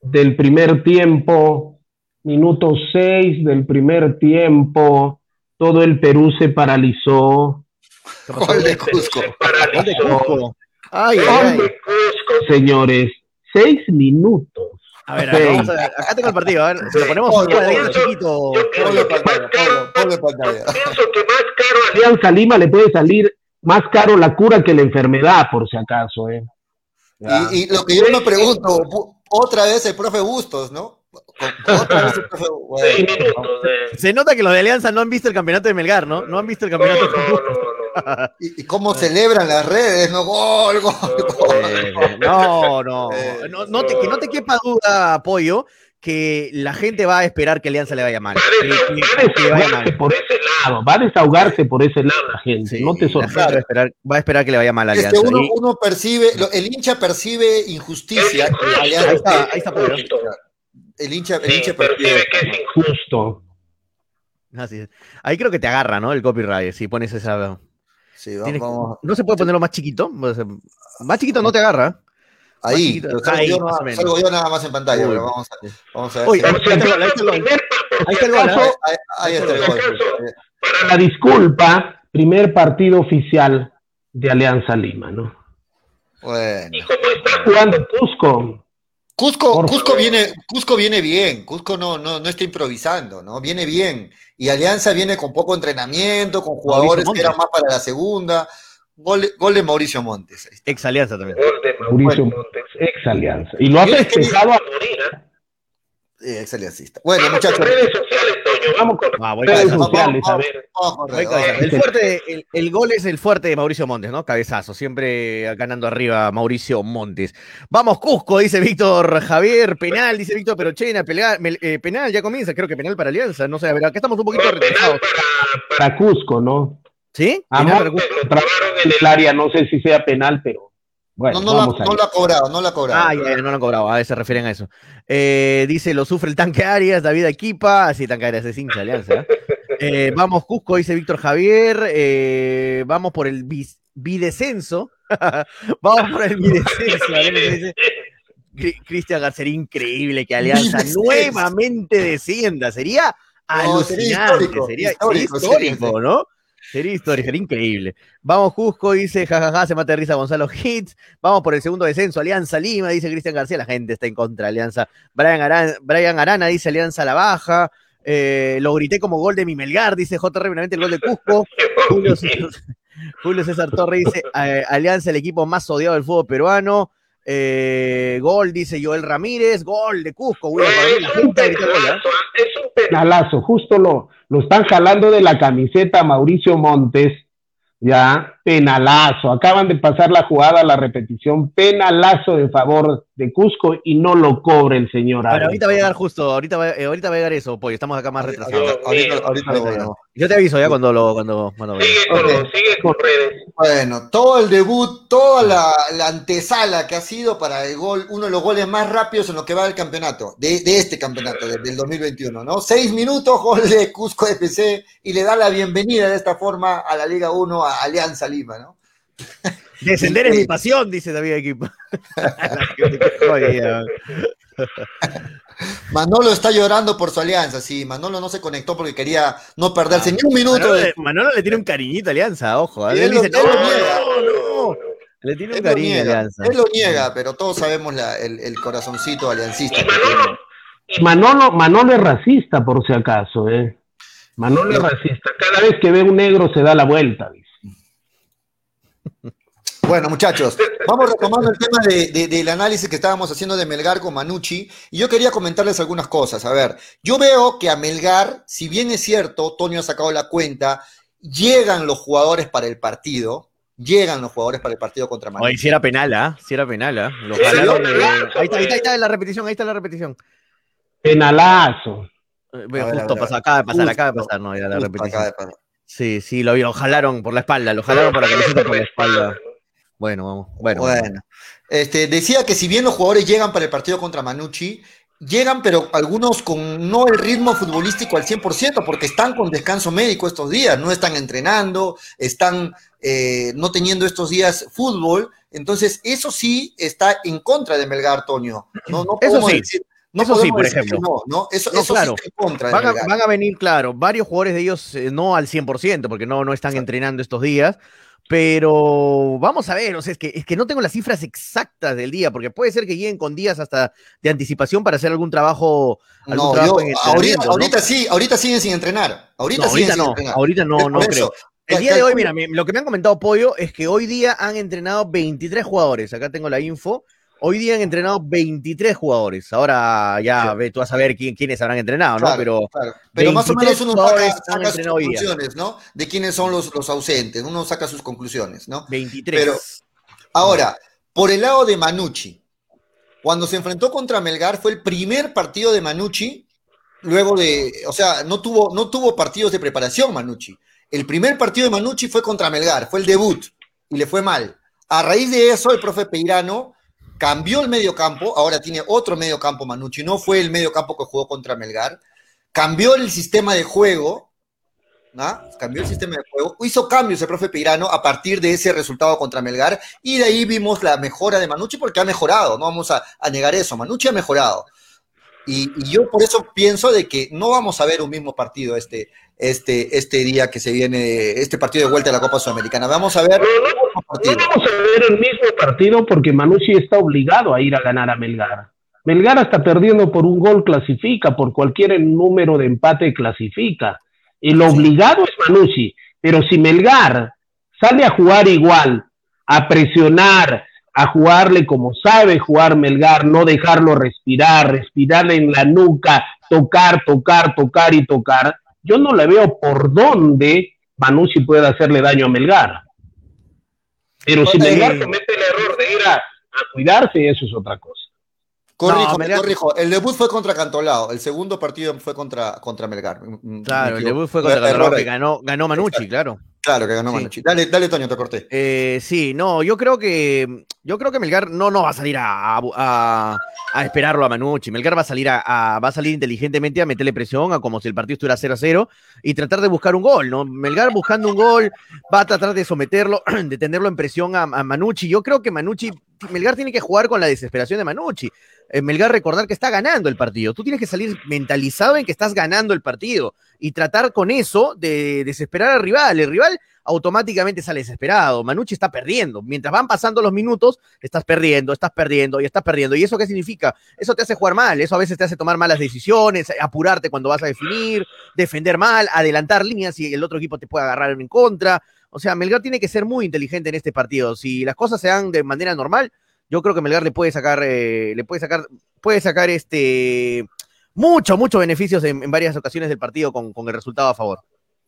del primer tiempo, minuto 6 del primer tiempo, todo el Perú se paralizó. Gol de Cusco. Gol de Cusco. Ay, ay, de Cusco, señores. Seis minutos. A ver, vamos a ver, acá tengo el partido, a ver, si lo ponemos un chiquito. Ponle pantalla, pantalla. Pienso que más caro a Alianza Lima le puede salir más caro la cura que la enfermedad, por si acaso. ¿eh? Y, lo que yo me pregunto, otra vez el profe Bustos, ¿no? Otra vez el profe, Se nota que los de Alianza no han visto el campeonato de Melgar, ¿no? No han visto el campeonato de Bustos. ¿Y, cómo celebran las redes, ¿no? Gol, gol, gol. no, no. no, no te, que no te quepa duda, apoyo, que la gente va a esperar que Alianza le vaya mal. por ese lado, va a desahogarse por ese lado la gente, no te sorprendas. Va, a esperar que le vaya mal a Alianza. uno, percibe, el hincha percibe injusticia. ahí está, ahí está El hincha, el hincha percibe que es injusto. Así Ahí creo que te agarra, ¿no? El copyright, si pones esa... Sí, vamos, ¿No se puede ponerlo más chiquito? Más chiquito no te agarra. Ahí, salgo, yo, salgo, yo, nada más en pantalla, pero vamos a, vamos a ver. Uy, ahí está el gol, ahí está el gol. Ahí está el gol. Ahí está el gol. Para la disculpa, primer partido oficial de Alianza Lima, ¿no? Bueno. ¿Y cómo está jugando Cusco? Cusco, Cusco viene, Cusco viene bien, Cusco no, no, no está improvisando, ¿no? Viene bien. Y Alianza viene con poco entrenamiento, con jugadores que eran más para la segunda. Gol, gol, de Mauricio Montes. Ex Alianza también. Gol de Mauricio Montes, ex Alianza. Y lo ha festejado a morir. ¿eh? Ex aliancista. Bueno, muchachos. Redes sociales, Toño. Vamos con Vamos, redes sociales, a ver. el, fuerte, el, el, gol es el fuerte de Mauricio Montes, ¿no? Cabezazo, siempre ganando arriba Mauricio Montes. Vamos, Cusco, dice Víctor Javier. Penal, dice Víctor Perochena. Penal, eh, penal, ya comienza, creo que penal para Alianza. No sé, a ver, acá estamos un poquito retrasados. Para, para Cusco, ¿no? ¿Sí? Amor, trabaron en el área, no sé si sea penal, pero Bueno, no, no, no lo ha cobrado, no lo ha cobrado. Ah, ya, no lo han cobrado, a ver, se refieren a eso. Eh, dice, lo sufre el tanque Arias, David Equipa, así tanque Arias es hincha alianza. ¿eh? Eh, vamos Cusco, dice Víctor Javier, vamos por el bidescenso, vamos por el bidescenso. Cristian García, increíble que Alianza nuevamente descienda, sería alucinante, sería histórico, ¿no? Sería histórico, sería increíble. Vamos Cusco, dice, jajaja, se mata de risa Gonzalo Hits. Vamos por el segundo descenso, Alianza Lima, dice Cristian García, la gente está en contra de Alianza. Brian Arana, Brian Arana dice Alianza la baja. Eh, lo grité como gol de mi Melgar, dice JR, realmente el gol de Cusco. Julio César, Torre dice eh, Alianza, el equipo más odiado del fútbol peruano. Eh, gol, dice Joel Ramírez, gol de Cusco. es, un penalazo, es un penalazo, justo lo, lo están jalando de la camiseta Mauricio Montes, ya, penalazo. Acaban de pasar la jugada, la repetición, penalazo de favor de Cusco y no lo cobre el señor. Pero ahorita va a llegar justo, ahorita va, eh, ahorita va a llegar eso, pues estamos acá más retrasados. Ahorita, ahorita, Yo te aviso ya cuando lo. Cuando, cuando sigue, con, sigue con redes. Bueno, todo el debut, toda la, antesala que ha sido para el gol, uno de los goles más rápidos en lo que va del campeonato, de, de este campeonato, del 2021, ¿no? Seis minutos, gol de Cusco FC y le da la bienvenida de esta forma a la Liga 1, a Alianza Lima, ¿no? Descender es mi pasión, dice David Equipo. Manolo está llorando por su alianza, sí. Manolo no se conectó porque quería no perderse ah, ni un minuto. Manolo, le tiene un cariñito a Alianza, ojo. ¿eh? Él, dice, no, no, Le tiene un cariño a Alianza. Él lo niega, pero todos sabemos el, corazoncito aliancista. Manolo, Manolo es racista, por si acaso, ¿eh? Manolo es racista. Cada vez que ve un negro se da la vuelta. Bueno, muchachos, vamos retomando el tema del análisis que estábamos haciendo de Melgar con Manucci. Y yo quería comentarles algunas cosas. A ver, yo veo que a Melgar, si bien es cierto, Tonio ha sacado la cuenta, llegan los jugadores para el partido. Llegan los jugadores para el partido contra Manucci. si era penal, ¿ah? Si era penal, ¿ah? ahí, está, ahí, está, ahí está la repetición, ahí está la repetición. Penalazo. Eh, justo, pasa, acaba de pasar, acaba de pasar, no, la repetición. Sí, sí, lo, lo jalaron por la espalda, lo jalaron por la camiseta por la espalda. Bueno, vamos. Bueno, bueno. Este, decía que si bien los jugadores llegan para el partido contra Manucci, llegan, pero algunos con no el ritmo futbolístico al 100%, porque están con descanso médico estos días, no están entrenando, están eh, no teniendo estos días fútbol. Entonces, eso sí está en contra de Melgar, Toño. No, no eso sí. No eso sí, por ejemplo. no, Eso, claro. sí en contra de van, a, van, a, venir, claro, varios jugadores de ellos eh, no al 100%, porque no, no están entrenando estos días, pero vamos a ver, o sea, es que, es que no tengo las cifras exactas del día, porque puede ser que lleguen con días hasta de anticipación para hacer algún trabajo. no, ahorita, sí, ahorita siguen sin entrenar. Ahorita, no, ahorita no, ahorita no, no creo. El día de hoy, mira, lo que me han comentado Pollo es que hoy día han entrenado 23 jugadores. Acá tengo la info. Hoy día han entrenado 23 jugadores. Ahora ya ve, tú vas a ver quién, quiénes habrán entrenado, ¿no? Pero, Pero más o menos uno saca, sus conclusiones, ¿no? De quiénes son los, los, ausentes. Uno saca sus conclusiones, ¿no? 23. Pero ahora, por el lado de Manucci, cuando se enfrentó contra Melgar fue el primer partido de Manucci luego de, o sea, no tuvo, no tuvo partidos de preparación Manucci. El primer partido de Manucci fue contra Melgar, fue el debut y le fue mal. A raíz de eso, el profe Peirano cambió el medio campo, ahora tiene otro medio campo Manucci, no fue el medio campo que jugó contra Melgar, cambió el sistema de juego, ¿no? cambió el sistema de juego, hizo cambios el profe Pirano a partir de ese resultado contra Melgar y de ahí vimos la mejora de Manucci porque ha mejorado, no vamos a, negar eso, Manucci ha mejorado. Y, yo por eso pienso de que no vamos a ver un mismo partido este, este, este día que se viene, este partido de vuelta a la Copa Sudamericana. Vamos a ver. No, vamos a ver el mismo partido porque Manucci está obligado a ir a ganar a Melgar. Melgar está perdiendo por un gol, clasifica, por cualquier número de empate clasifica. El obligado es Manucci, pero si Melgar sale a jugar igual, a presionar, a jugarle como sabe jugar Melgar, no dejarlo respirar, respirarle en la nuca, tocar, tocar, tocar y tocar, yo no le veo por dónde Manucci puede hacerle daño a Melgar. Pero si Melgar comete el error de ir a, cuidarse, eso es otra cosa. Corrijo, corrijo. El debut fue contra Cantolao, el segundo partido fue contra, contra Melgar. Claro, el debut fue contra Cantolao, que ganó, ganó Manucci, claro. Claro, que ganó Manucci. Dale, dale, Toño, te corté. Eh, sí, no, yo creo que yo creo que Melgar no, no va a salir a, a, esperarlo a Manucci. Melgar va a salir a, va a salir inteligentemente a meterle presión a como si el partido estuviera 0 a 0 y tratar de buscar un gol, ¿no? Melgar buscando un gol va a tratar de someterlo, de tenerlo en presión a, a Manucci. Yo creo que Manucci, Melgar tiene que jugar con la desesperación de Manucci. Eh, Melgar recordar que está ganando el partido. Tú tienes que salir mentalizado en que estás ganando el partido y tratar con eso de desesperar al rival. El rival automáticamente sale desesperado. Manucci está perdiendo. Mientras van pasando los minutos, estás perdiendo, estás perdiendo y estás perdiendo. ¿Y eso qué significa? Eso te hace jugar mal, eso a veces te hace tomar malas decisiones, apurarte cuando vas a definir, defender mal, adelantar líneas y el otro equipo te puede agarrar en contra. O sea, Melgar tiene que ser muy inteligente en este partido. Si las cosas se dan de manera normal, yo creo que Melgar le puede sacar, eh, le puede sacar, puede sacar este mucho, muchos beneficios en, varias ocasiones del partido con, el resultado a favor.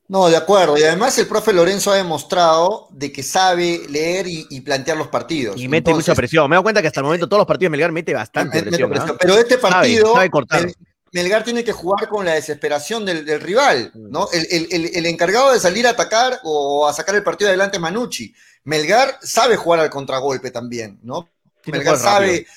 No, de acuerdo. Y además el profe Lorenzo ha demostrado de que sabe leer y, plantear los partidos. Y mete mucha presión. Me doy cuenta que hasta el momento todos los partidos de Melgar mete bastante presión. Pero este partido, Melgar tiene que jugar con la desesperación del, rival, ¿no? El, encargado de salir a atacar o a sacar el partido adelante es Manucci. Melgar sabe jugar al contragolpe también, ¿no? Melgar sabe,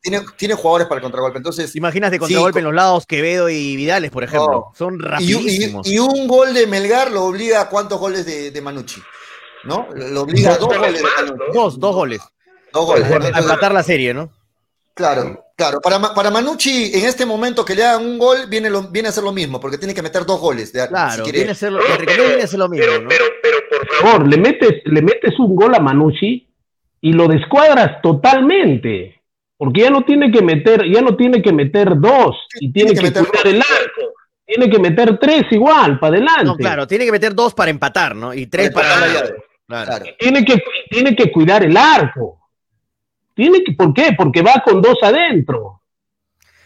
tiene, tiene, jugadores para el contragolpe. Entonces, imaginas de contragolpe en los lados Quevedo y Vidales, por ejemplo. Son rapidísimos. Y, un gol de Melgar lo obliga a cuántos goles de, de Manucci. ¿No? Lo obliga a dos goles de Manucci. Dos, dos goles. Dos goles. A empatar la serie, ¿no? Claro, claro. Para, para Manucci, en este momento que le hagan un gol, viene, lo, viene a ser lo mismo, porque tiene que meter dos goles. De, claro, viene, a ser lo, viene a ser lo mismo. ¿no? pero, pero, por favor, le metes, le metes un gol a Manucci y lo descuadras totalmente, porque ya no tiene que meter, ya no tiene que meter dos y tiene, que, meter cuidar el arco. Tiene que meter tres igual, para adelante. No, claro, tiene que meter dos para empatar, ¿no? Y tres para, Claro. Tiene, que, tiene que cuidar el arco. Tiene que, ¿Por qué? Porque va con dos adentro.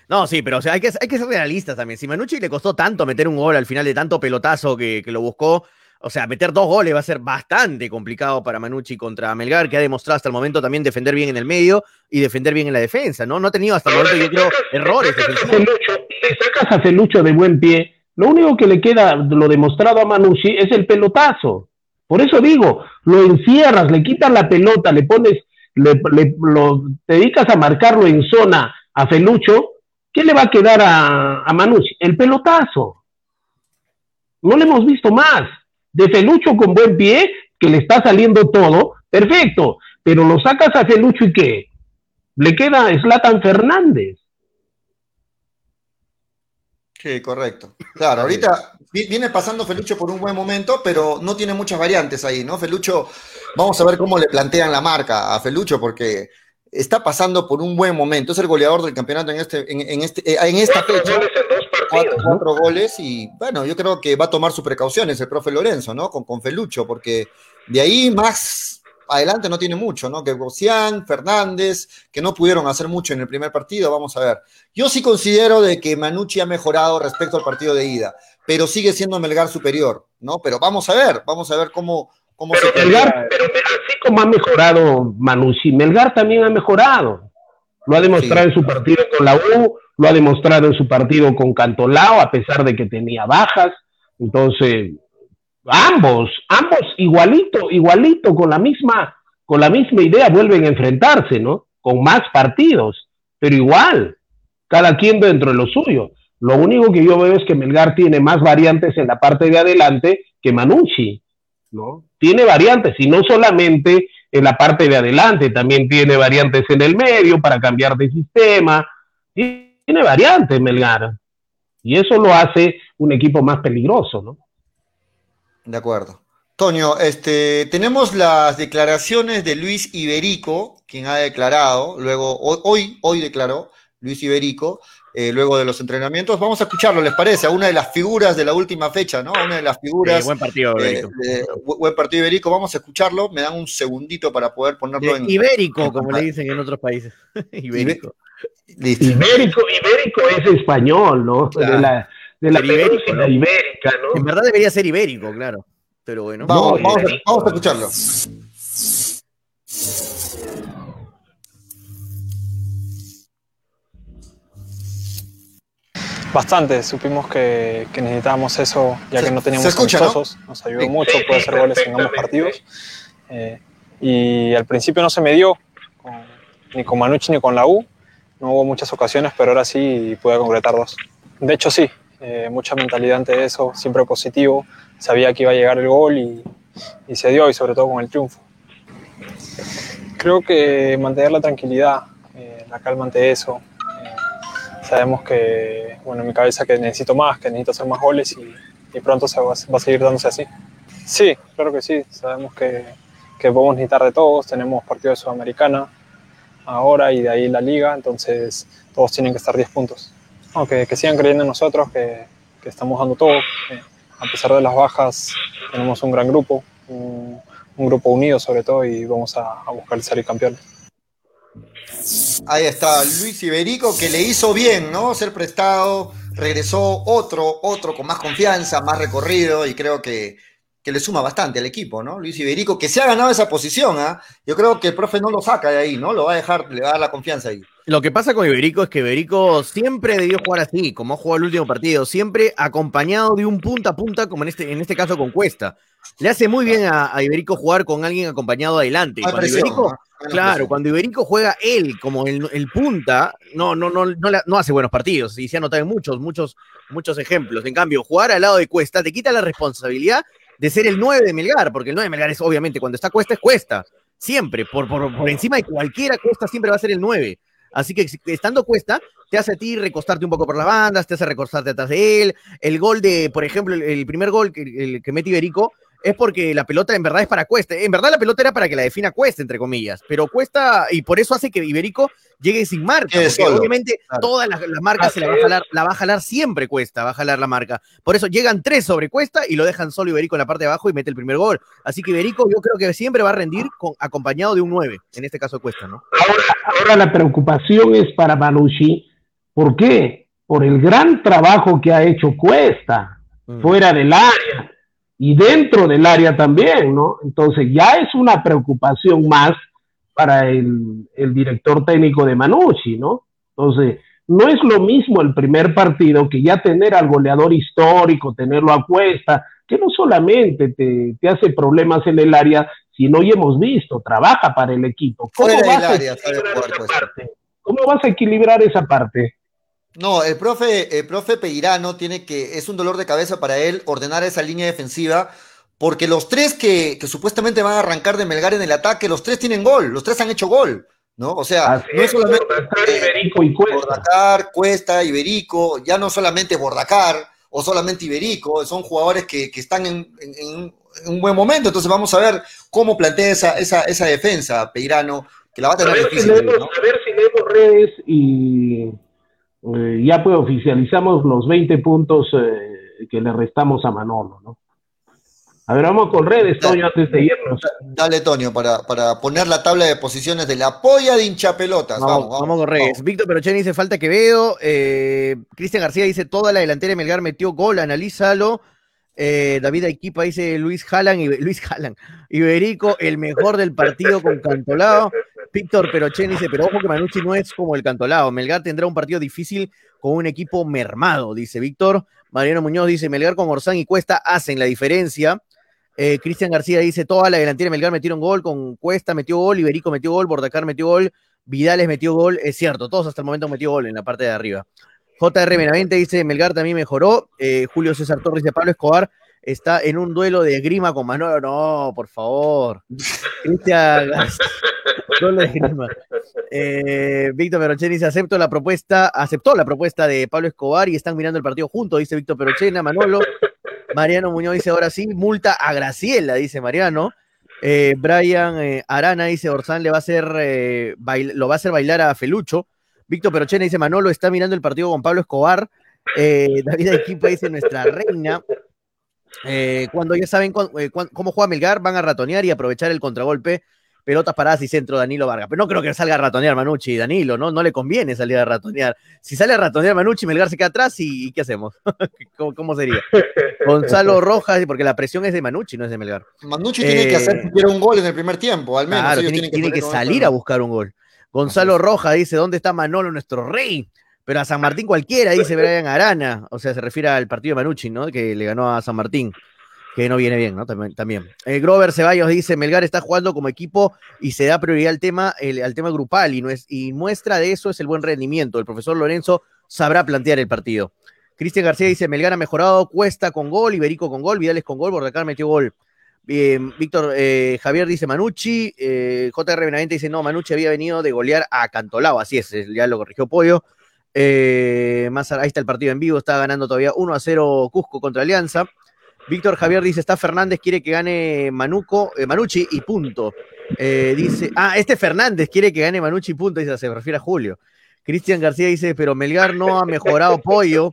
No, sí, pero o sea, hay, que, hay que ser realistas también. Si Manucci le costó tanto meter un gol al final de tanto pelotazo que, que lo buscó, o sea, meter dos goles va a ser bastante complicado para Manucci contra Melgar, que ha demostrado hasta el momento también defender bien en el medio y defender bien en la defensa, ¿no? No ha tenido hasta el momento, yo creo, errores. Le sacas a Felucho de buen pie, lo único que le queda, lo demostrado a Manucci, es el pelotazo. Por eso digo, lo encierras, le quitas la pelota, le pones, le, lo, te dedicas a marcarlo en zona a Felucho, ¿qué le va a quedar a, a Manucci? El pelotazo. No le hemos visto más de Felucho con buen pie, que le está saliendo todo, perfecto, pero lo sacas a Felucho y qué? Le queda Slatan Fernández. Sí, correcto. Claro, ahorita viene pasando Felucho por un buen momento, pero no tiene muchas variantes ahí, ¿no? Felucho, vamos a ver cómo le plantean la marca a Felucho, porque está pasando por un buen momento. Es el goleador del campeonato en, este, en, este, eh, en esta fecha. Cuatro, goles y bueno, yo creo que va a tomar sus precauciones el profe Lorenzo, ¿no? Con, con Felucho, porque de ahí más adelante no tiene mucho, ¿no? Que Gocián, Fernández, que no pudieron hacer mucho en el primer partido, vamos a ver. Yo sí considero de que Manucci ha mejorado respecto al partido de ida, pero sigue siendo Melgar superior, ¿no? Pero vamos a ver, vamos a ver cómo, cómo se... Melgar, pero así como ha mejorado Manucci, Melgar también ha mejorado. Lo ha demostrado en su partido con la U, lo ha demostrado en su partido con Cantolao, a pesar de que tenía bajas. Entonces, ambos, ambos igualito, igualito, con la misma, con la misma idea vuelven a enfrentarse, ¿no? Con más partidos, pero igual, cada quien dentro de lo suyo. Lo único que yo veo es que Melgar tiene más variantes en la parte de adelante que Manucci, ¿no? Tiene variantes y no solamente en la parte de adelante, también tiene variantes en el medio para cambiar de sistema. Tiene variantes Melgar. Y eso lo hace un equipo más peligroso, ¿no? De acuerdo. Toño, este, tenemos las declaraciones de Luis Iberico, quien ha declarado, luego, hoy, hoy declaró Luis Iberico, eh, luego de los entrenamientos. Vamos a escucharlo, ¿les parece? A una de las figuras de la última fecha, ¿no? Una de las figuras. buen partido, Iberico. buen partido Iberico. Vamos a escucharlo. Me dan un segundito para poder ponerlo en. Ibérico, como le dicen en otros países. Ibérico. Ibérico, Ibérico es español, ¿no? De la, de la ibérica, ¿no? En verdad debería ser ibérico, claro. Pero bueno. Vamos, vamos, vamos a escucharlo. Bastante, supimos que, necesitábamos eso ya que no teníamos escucha, nos ayudó mucho poder hacer goles en ambos partidos. Eh, y al principio no se me dio, ni con Manucci ni con la U, no hubo muchas ocasiones, pero ahora sí pude concretar dos. De hecho sí, eh, mucha mentalidad ante eso, siempre positivo, sabía que iba a llegar el gol y, y se dio, y sobre todo con el triunfo. Creo que mantener la tranquilidad, eh, la calma ante eso. Sabemos que, bueno, en mi cabeza que necesito más, que necesito hacer más goles y, pronto se va, a seguir dándose así. Sí, claro que sí. Sabemos que, que podemos necesitar de todos. Tenemos partido de Sudamericana ahora y de ahí la liga, entonces todos tienen que estar 10 puntos. que, sigan creyendo en nosotros, que, que estamos dando todo. a pesar de las bajas, tenemos un gran grupo, un grupo unido sobre todo y vamos a, buscar salir campeones. Ahí está Luis Iberico que le hizo bien, ¿no? Ser prestado, regresó otro, otro con más confianza, más recorrido y creo que, le suma bastante al equipo, ¿no? Luis Iberico que se ha ganado esa posición, ¿ah? Yo creo que el profe no lo saca de ahí, ¿no? Lo va a dejar, le va a dar la confianza ahí. Lo que pasa con Iberico es que Iberico siempre debió jugar así, como ha jugado el último partido, siempre acompañado de un punta a punta, como en este, en este caso con Cuesta. Le hace muy bien a, Iberico jugar con alguien acompañado adelante. Cuando Iberico, claro, cuando Iberico juega él como el, punta, no, no, no, no, hace buenos partidos. Y se ha notado en muchos, muchos, muchos ejemplos. En cambio, jugar al lado de Cuesta te quita la responsabilidad de ser el 9 de Melgar, porque el 9 de Melgar es obviamente cuando está Cuesta es Cuesta. Siempre, por, por, por encima de cualquiera Cuesta siempre va a ser el 9. Así que estando cuesta, te hace a ti recostarte un poco por las bandas, te hace recostarte atrás de él. El gol de, por ejemplo, el, primer gol que, el, que mete Iberico es porque la pelota en verdad es para Cuesta. En verdad la pelota era para que la defina Cuesta, entre comillas. Pero Cuesta, y por eso hace que Iberico llegue sin marca. Porque obviamente todas las, marcas se la va, a jalar, la va a jalar siempre Cuesta, va a jalar la marca. Por eso llegan tres sobre Cuesta y lo dejan solo Iberico en la parte de abajo y mete el primer gol. Así que Iberico yo creo que siempre va a rendir con, acompañado de un 9, en este caso Cuesta, ¿no? Ahora, la preocupación es para Manucci. ¿Por qué? Por el gran trabajo que ha hecho Cuesta mm. fuera del área y dentro del área también, ¿no? Entonces ya es una preocupación más para el, director técnico de Manucci, ¿no? Entonces, no es lo mismo el primer partido que ya tener al goleador histórico, tenerlo a cuesta, que no solamente te, hace problemas en el área, sino ya hemos visto, trabaja para el equipo. ¿Cómo, vas, a ¿Cómo vas a equilibrar esa parte? No, el profe, el profe Peirano tiene que, es un dolor de cabeza para él ordenar esa línea defensiva, porque los tres que, supuestamente van a arrancar de Melgar en el ataque, los tres tienen gol, los tres han hecho gol, ¿no? O sea, no es solamente Iberico y Cuesta. Bordacar, Cuesta, Iberico, ya no solamente Bordacar o solamente Iberico, son jugadores que, están en, un buen momento, entonces vamos a ver cómo plantea esa, esa, esa defensa, Peirano, que la va a tener difícil. a ver si leemos redes y eh, ya pues oficializamos los 20 puntos eh, que le restamos a Manolo, ¿no? A ver, vamos con redes, Toño, antes de irnos. Dale, Toño, para, para poner la tabla de posiciones de la polla de hinchapelotas. Vamos, vamos, vamos con redes. Víctor Perocheni dice falta que veo. Eh, Cristian García dice toda la delantera de Melgar metió gol, analízalo. Eh, David Equipa dice Luis Jalan y Luis Jalan. Iberico, el mejor del partido con Cantolao. Víctor Perochen dice, pero ojo que Manucci no es como el Cantolao. Melgar tendrá un partido difícil con un equipo mermado, dice Víctor. Mariano Muñoz dice, Melgar con Orsán y Cuesta hacen la diferencia. Eh, Cristian García dice, toda la delantera de Melgar metieron gol, con Cuesta metió gol, Iberico metió gol, Bordacar metió gol, Vidales metió gol, es cierto, todos hasta el momento metió gol en la parte de arriba. JR Benavente dice, Melgar también mejoró, eh, Julio César Torres de Pablo Escobar está en un duelo de grima con Manolo, no, por favor. Cristian eh, Víctor Perochena dice, acepto la propuesta, aceptó la propuesta de Pablo Escobar y están mirando el partido juntos, dice Víctor Perochena, Manolo. Mariano Muñoz dice, ahora sí, multa a Graciela, dice Mariano. Eh, Brian eh, Arana dice, Orsán le va a hacer, lo va a hacer bailar a Felucho. Víctor Perochena dice, Manolo está mirando el partido con Pablo Escobar. David Equipa dice, nuestra reina. cuando ya saben cómo juega Melgar, van a ratonear y aprovechar el contragolpe pelotas paradas y centro Danilo Vargas. Pero no creo que salga a ratonear Manucci y Danilo, ¿no? No le conviene salir a ratonear. Si sale a ratonear Manucci, Melgar se queda atrás y, ¿qué hacemos? ¿Cómo, sería? Gonzalo Rojas, porque la presión es de Manucci, no es de Melgar. Manucci tiene que hacer eh, un gol en el primer tiempo, al menos. tiene, que, salir a buscar un gol. Gonzalo Rojas dice, ¿dónde está Manolo, nuestro rey? Pero a San Martín cualquiera, dice Brian Arana. O sea, se refiere al partido de Manucci, ¿no? Que le ganó a San Martín. Que no viene bien, ¿no? También. Eh, Grover Ceballos dice: Melgar está jugando como equipo y se da prioridad al tema, al tema grupal. Y, no es, y muestra de eso es el buen rendimiento. El profesor Lorenzo sabrá plantear el partido. Cristian García dice: Melgar ha mejorado, Cuesta con gol, Iberico con gol, Vidales con gol, Bordacar metió gol. Víctor eh, Javier dice Manucci, eh, JR Benavente dice no, Manucci había venido de golear a Cantolao, así es, ya lo corrigió Pollo. Más ahí está el partido en vivo, está ganando todavía 1 a 0 Cusco contra Alianza. Víctor Javier dice, está Fernández, quiere que gane Manuco, Manucci y punto. dice, ah, este Fernández quiere que gane Manucci y punto, dice, se refiere a Julio. Cristian García dice, pero Melgar no ha mejorado Pollo.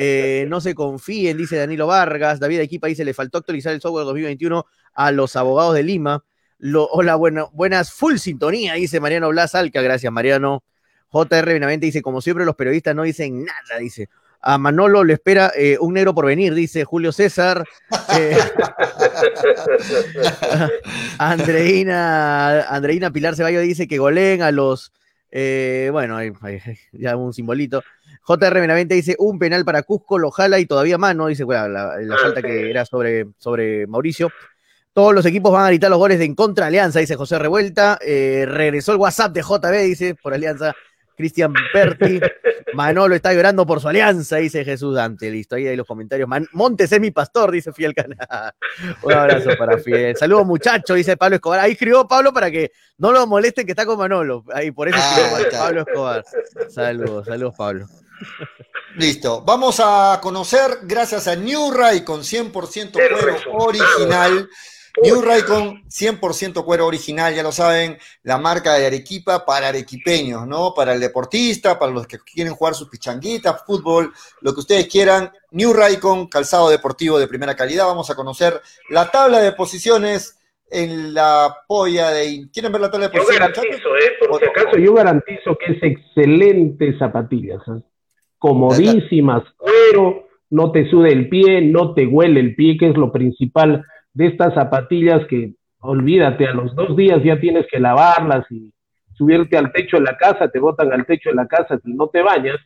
Eh, no se confíen, dice Danilo Vargas. David Equipa dice, le faltó actualizar el software 2021 a los abogados de Lima. hola, bueno, buenas, full sintonía, dice Mariano Blas Alca. Gracias, Mariano. JR Benavente dice, como siempre, los periodistas no dicen nada, dice. A Manolo le espera eh, un negro por venir, dice Julio César. Eh, Andreina, Andreina Pilar Ceballos dice que goleen a los. bueno, hay, ya un simbolito. JR Benavente dice, un penal para Cusco, lo jala y todavía más, ¿no? Dice, bueno, la, ah, falta que era sobre, sobre Mauricio. Todos los equipos van a gritar los goles de en contra Alianza, dice José Revuelta. Eh, regresó el WhatsApp de JB, dice, por Alianza. Cristian Perti. Manolo está llorando por su alianza, dice Jesús Dante. Listo, ahí hay los comentarios. Montes es mi pastor, dice Fiel Canal. Un abrazo para Fiel. Saludos, muchachos, dice Pablo Escobar. Ahí escribió Pablo para que no lo molesten que está con Manolo. Ahí por eso escribió ah, Pablo Escobar. Saludos, saludos, Pablo. Listo, vamos a conocer, gracias a New Ray con 100% cuero original. New Ray con 100% cuero original, ya lo saben, la marca de Arequipa para arequipeños, ¿no? Para el deportista, para los que quieren jugar sus pichanguitas, fútbol, lo que ustedes quieran. New Ray con calzado deportivo de primera calidad. Vamos a conocer la tabla de posiciones en la polla de... ¿Quieren ver la tabla de posiciones? Yo garantizo, eh, por si acaso, yo garantizo que es excelente zapatillas. ¿eh? comodísimas, pero no te sude el pie, no te huele el pie, que es lo principal de estas zapatillas que olvídate, a los dos días ya tienes que lavarlas y subirte al techo de la casa, te botan al techo de la casa si no te bañas,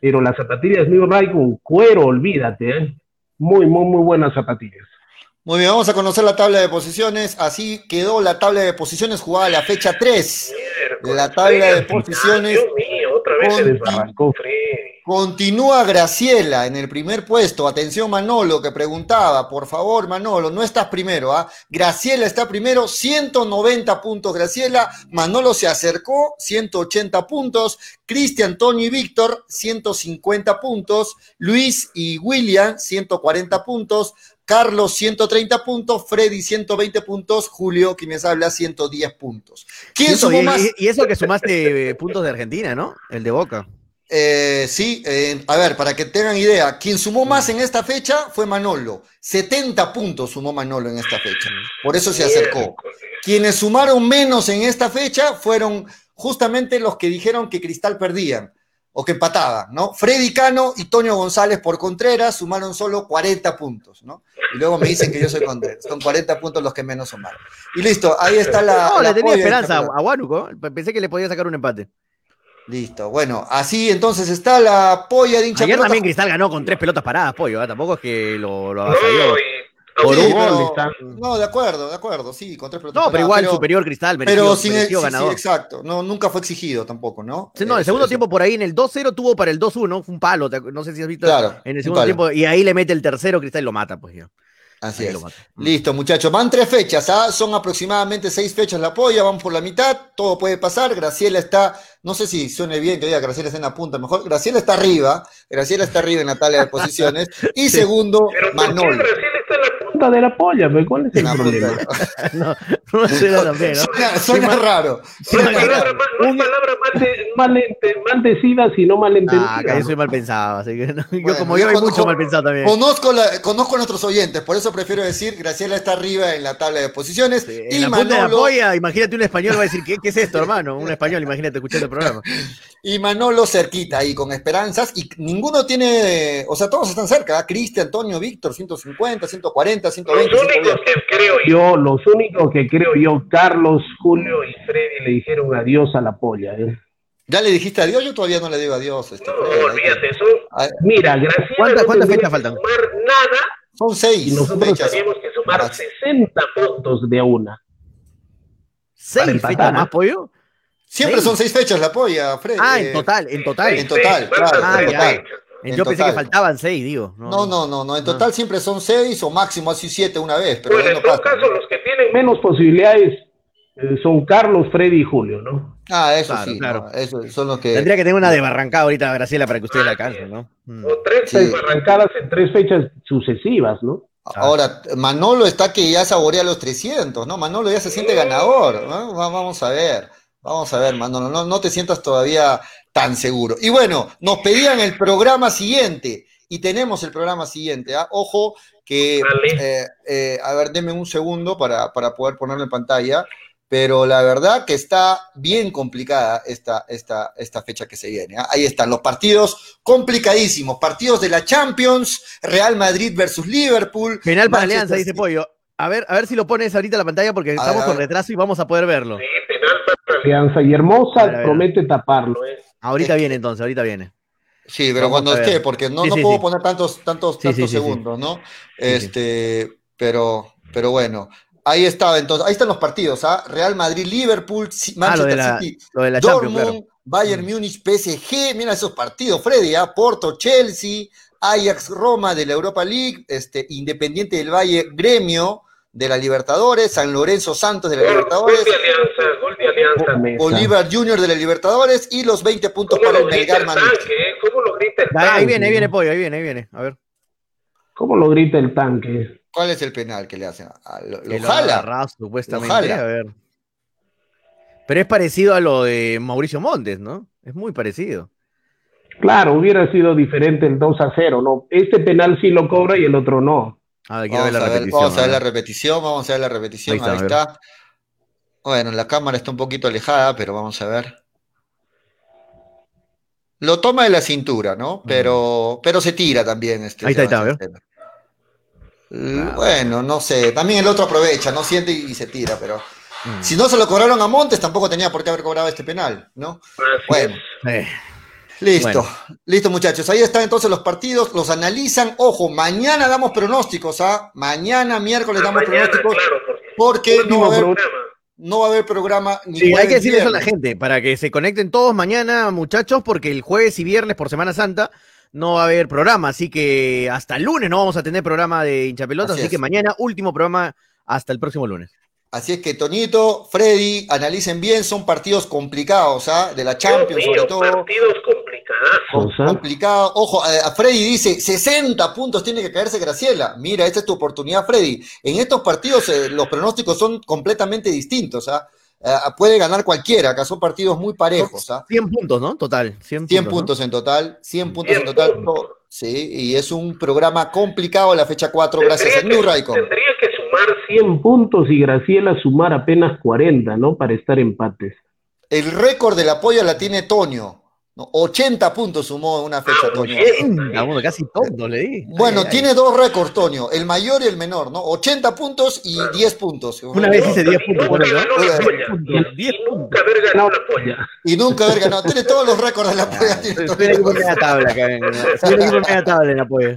pero las zapatillas New Ride con cuero, olvídate, ¿eh? muy, muy, muy buenas zapatillas. Muy bien, vamos a conocer la tabla de posiciones. Así quedó la tabla de posiciones jugada la fecha 3. La tabla de posiciones. Otra vez se desbarrancó Continúa Graciela en el primer puesto. Atención Manolo que preguntaba, por favor Manolo, no estás primero, ¿ah? Graciela está primero, 190 puntos Graciela, Manolo se acercó, 180 puntos, Cristian, Tony y Víctor, 150 puntos, Luis y William, 140 puntos, Carlos 130 puntos, Freddy 120 puntos, Julio, quienes habla, 110 puntos. ¿Quién sumó más? Y eso que sumaste eh, puntos de Argentina, ¿no? El de Boca. Eh, sí, eh, a ver, para que tengan idea, quien sumó más en esta fecha fue Manolo. 70 puntos sumó Manolo en esta fecha. Por eso se acercó. Quienes sumaron menos en esta fecha fueron justamente los que dijeron que Cristal perdían o que empataban, ¿no? Freddy Cano y Toño González por Contreras sumaron solo 40 puntos, ¿no? Y luego me dicen que yo soy Contreras. Son 40 puntos los que menos sumaron. Y listo, ahí está la. No, le tenía esperanza a Huánuco. Pensé que le podía sacar un empate. Listo, bueno, así entonces está la polla de hincha Ayer también Cristal ganó con tres pelotas paradas, pollo, ¿eh? tampoco es que lo, lo avasalló. Por un gol No, de acuerdo, de acuerdo, sí, con tres pelotas No, pero igual superior Cristal, mereció, pero sin mereció ganador. Sí, exacto, no, nunca fue exigido tampoco, ¿no? Sí, no, el segundo tiempo por ahí en el 2-0 tuvo para el 2-1, fue un palo, no sé si has visto claro, en el segundo tiempo, y ahí le mete el tercero, Cristal y lo mata, pues yo. Así es. Mm. Listo, muchachos. Van tres fechas, ¿ah? son aproximadamente seis fechas la polla, van por la mitad, todo puede pasar. Graciela está, no sé si suene bien que diga Graciela está en la punta, mejor. Graciela está arriba, Graciela está arriba en la tabla de posiciones. Y segundo, Manolo de la polla, pero ¿cuál es el problema? no, no suena también, ¿no? Suena, raro. Una palabra, una palabra mal, sino malentendida. Ah, que yo soy mal pensado, así que yo como yo, hay mucho mal pensado también. Conozco, la, conozco a nuestros oyentes, por eso prefiero decir, Graciela está arriba en la tabla de posiciones. y la Manolo... de la polla, imagínate un español va a decir, ¿qué, ¿qué es esto, hermano? Un español, imagínate escuchando el programa. y Manolo cerquita ahí, con esperanzas, y ninguno tiene, o sea, todos están cerca, ¿ah? Cristian, Antonio, Víctor, 150, 140, 120. Los únicos que creo yo, los únicos que creo yo, Carlos, Julio y Freddy le dijeron adiós a la polla. ¿eh? ¿Ya le dijiste adiós? Yo todavía no le digo adiós. Este, No, olvídate eso. Ay, Mira, Graciela ¿Cuántas- no cuántas tendría fechas faltan? sumar nada Son seis y nosotros fechas. teníamos que sumar Ah, 60 puntos de una. ¿Seis fechas ¿eh? más, pollo? Siempre Seis. son seis fechas la polla, Fred. Ah, Eh, en total, en total. En total, claro, Ah, en total. En Yo pensé que total. faltaban seis, digo. No, no, no, no. En total siempre son seis o máximo así siete una vez, pero Bueno, en todo pasa. caso, los que tienen menos posibilidades eh, son Carlos, Freddy y Julio, ¿no? Ah, eso Claro, sí, claro. no, eso son los que. Tendría que tener una de Barrancada ahorita, Graciela, para que ustedes la alcancen, ¿no? Mm. O tres Sí. arrancadas en tres fechas sucesivas, ¿no? Ahora, Manolo está que ya saborea los 300, ¿no? Manolo ya se siente ganador, ¿no? Va- Vamos a ver, vamos a ver, Manolo, no, no te sientas todavía tan seguro. Y bueno, nos pedían el programa siguiente, y tenemos el programa siguiente, ¿ah? Ojo que, eh, eh, a ver, denme un segundo para, para poder ponerlo en pantalla, pero la verdad que está bien complicada esta, esta, esta fecha que se viene. ¿ah? Ahí están los partidos complicadísimos, partidos de la Champions, Real Madrid versus Liverpool. Penal para Manchester Alianza, dice. Pollo. A ver, a ver si lo pones ahorita en la pantalla porque A estamos ver, con retraso y vamos a poder verlo. Sí, penal para Alianza. Y Hermosa A ver, a ver. promete taparlo, ¿eh? Ahorita viene entonces, ahorita viene. Sí, pero Vamos cuando esté, porque no, Sí, no sí, puedo sí. poner tantos, tantos, tantos sí, sí, sí. segundos, ¿no? sí. Este, pero, pero bueno, ahí estaba, entonces, ahí están los partidos, ¿ah? Real Madrid, Liverpool, Si- Ah, lo de Manchester la, City, lo de la Champions, Dortmund, claro. Bayern Mm. Múnich, PSG, mira esos partidos, Freddy, ¿ah? Porto, Chelsea, Ajax, Roma de la Europa League, este, Independiente del Valle, Gremio de la Libertadores, San Lorenzo Santos de la Libertadores, Alianza. Bolívar Junior de la Libertadores y los 20 puntos ¿Cómo para el Melgar tanque? eh? ¿Cómo lo grita el Ahí, tanque? ahí viene, ahí viene Pollo, ahí viene, ahí viene. A ver. ¿Cómo lo grita el tanque? ¿Cuál es el penal que le hacen? Ah, lo, lo jala. supuestamente. Lo jala. A ver. Pero es parecido a lo de Mauricio Montes, ¿no? Es muy parecido. Claro, hubiera sido diferente el 2 a 0, ¿no? Este penal sí lo cobra y el otro no. A ver, quiero ver Vamos la a ver, repetición. vamos a ver a la repetición, vamos a ver la repetición. Ahí está. Bueno, la cámara está un poquito alejada, pero vamos a ver. Lo toma de la cintura, ¿no? Pero, pero se tira también. Este Ahí está, ahí está, Sebastián Steller. L- Bueno, no sé. También el otro aprovecha, no siente y, se tira, pero Mm. si no se lo cobraron a Montes, tampoco tenía por qué haber cobrado este penal, ¿no? Bueno. Eh, Listo, Bueno. listo muchachos. Ahí están entonces los partidos, los analizan. Ojo, mañana damos pronósticos, ¿ah? Mañana miércoles damos Mañana, pronósticos claro, porque porque no va, a haber. No va a haber programa ni Sí, hay que decirle eso a la gente, para que se conecten todos mañana, muchachos, porque el jueves y viernes por Semana Santa no va a haber programa, así que hasta el lunes no vamos a tener programa de hinchapelotas, Así así, es. que mañana último programa hasta el próximo lunes. Así es que Tonito, Freddy, analicen bien, son partidos complicados, ¿ah? De la Champions Dios mío, sobre todo. partidos Ojo, a, Freddy dice, 60 puntos tiene que caerse Graciela. Mira, esta es tu oportunidad, Freddy. En estos partidos eh, los pronósticos son completamente distintos, ¿ah? Eh, puede ganar cualquiera, acá son partidos muy parejos, ¿ah? 100 puntos, ¿no? Total, 100, 100 puntos. puntos en total, 100 puntos 100 en total. puntos. Sí, y es un programa complicado la fecha 4, gracias a New que- Raycon. Tendría que sumar 100 puntos y Graciela sumar apenas 40, ¿no? Para estar empates. El récord de la polla la tiene Tonio. ¿No? 80 puntos sumó en una fecha, Tonio. Ah, bueno, casi todo le di. Bueno, Ay, ay, tiene dos récords, Tonio, el mayor y el menor, ¿no? 80 puntos y 10 puntos. Una vez hice 10 puntos por Nunca eso. ganó la Oiga, polla. puntos, Y 10 nunca haber ganado la polla. Y nunca haber ganado. Tiene todos los récords de la polla. tiene todos el equipo los- media tabla Soy el equipo media tabla en apoyo.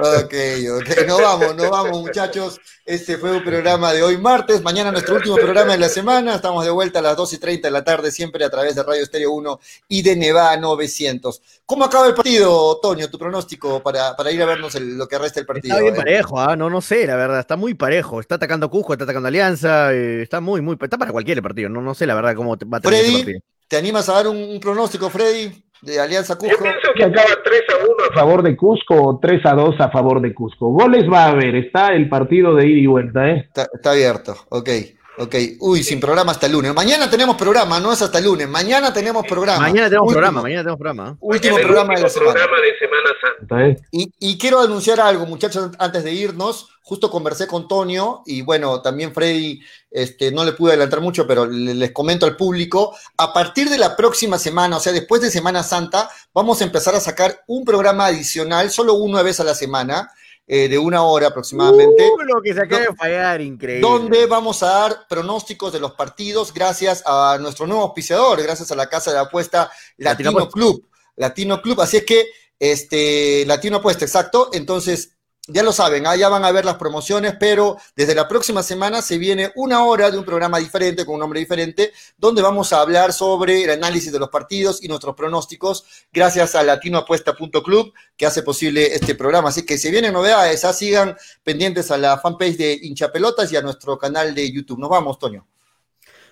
Ok, ok, nos vamos, nos vamos muchachos. Este fue un programa de hoy martes, mañana nuestro último programa de la semana. Estamos de vuelta a las 2 y 30 de la tarde, siempre a través de Radio Estéreo 1 y de Nevada 900. ¿Cómo acaba el partido, Toño? Tu pronóstico para, para ir a vernos el- lo que resta del partido. Está bien eh. parejo, ¿ah? no, no sé, la verdad, está muy parejo. Está atacando Cusco, está atacando Alianza, eh, está muy, muy, está para cualquier partido. No, no sé la verdad cómo va a tener Freddy, partido. ¿te animas a dar un, un pronóstico, Freddy, de Alianza Yo Cusco? pienso que acaba 3 a 1 a favor de Cusco o 3 a 2 a favor de Cusco. Goles va a haber, está el partido de ida y vuelta, ¿eh? Está, está abierto, ok, ok. Uy, sin programa hasta el lunes. Mañana tenemos programa, no es hasta el lunes. Mañana tenemos programa. Mañana tenemos Último- programa, mañana tenemos programa. Último programa de la semana. programa de Semana Santa, ¿eh? Y, y quiero anunciar algo, muchachos, antes de irnos. Justo conversé con Tonio y bueno, también Freddy, este, no le pude adelantar mucho, pero le- les comento al público. A partir de la próxima semana, o sea, después de Semana Santa, vamos a empezar a sacar un programa adicional, solo una vez a la semana, eh, de una hora aproximadamente. Uh, lo que se acaba de fallar, increíble. Donde vamos a dar pronósticos de los partidos gracias a nuestro nuevo auspiciador, gracias a la casa de apuesta Latino, Latino Club. Latino Club, así es que este Latino Apuesta, exacto. Entonces, ya lo saben, allá van a ver las promociones, pero desde la próxima semana se viene una hora de un programa diferente, con un nombre diferente, donde vamos a hablar sobre el análisis de los partidos y nuestros pronósticos, gracias a latinoapuesta.club, que hace posible este programa. Así que si vienen novedades, ah, sigan pendientes a la fanpage de Hinchapelotas y a nuestro canal de YouTube. Nos vamos, Toño.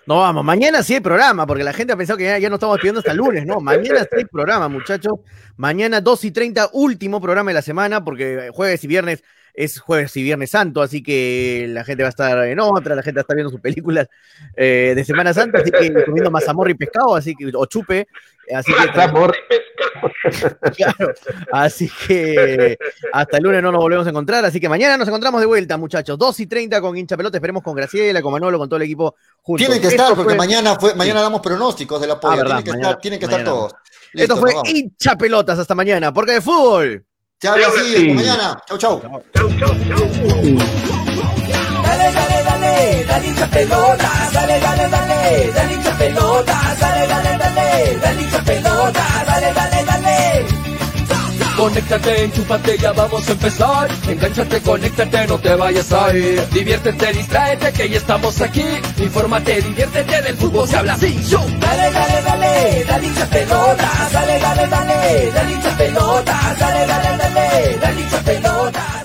No vamos, mañana sí hay programa, porque la gente ha pensado que ya, no estamos pidiendo hasta el lunes, no, mañana sí hay programa, muchachos. Mañana 2 y 30, último programa de la semana, porque jueves y viernes es jueves y viernes santo, así que la gente va a estar en otra, la gente va a estar viendo sus películas eh, de Semana Santa, así que comiendo mazamorra y pescado, así que, o chupe, así que... Claro, así que hasta el lunes no nos volvemos a encontrar, así que mañana nos encontramos de vuelta, muchachos, 2 y 30 con hincha pelota, esperemos con Graciela, con Manolo, con todo el equipo juntos. Tienen que estar, porque mañana, fue, mañana damos pronósticos de la polla, tienen que estar, tienen que estar todos. Esto fue hincha pelotas hasta mañana, porque de fútbol. Habla así, hasta mañana. Chau, chau. Chau, chau, chau. Dale, dale, dale, dale hincha pelotas, dale, dale, dale, dale hincha pelotas, dale, dale, dale, dale hincha pelotas, dale, dale, dale. Conéctate, enchúfate, ya vamos a empezar. Engánchate, conéctate, no te vayas a ir. Diviértete, distráete, que ya estamos aquí. Infórmate, diviértete, del fútbol se habla así. Yo. Dale, dale, dale, dale hincha pelotas. Dale, dale, dale, dale hincha pelotas. Dale, dale, dale, dale hincha pelotas.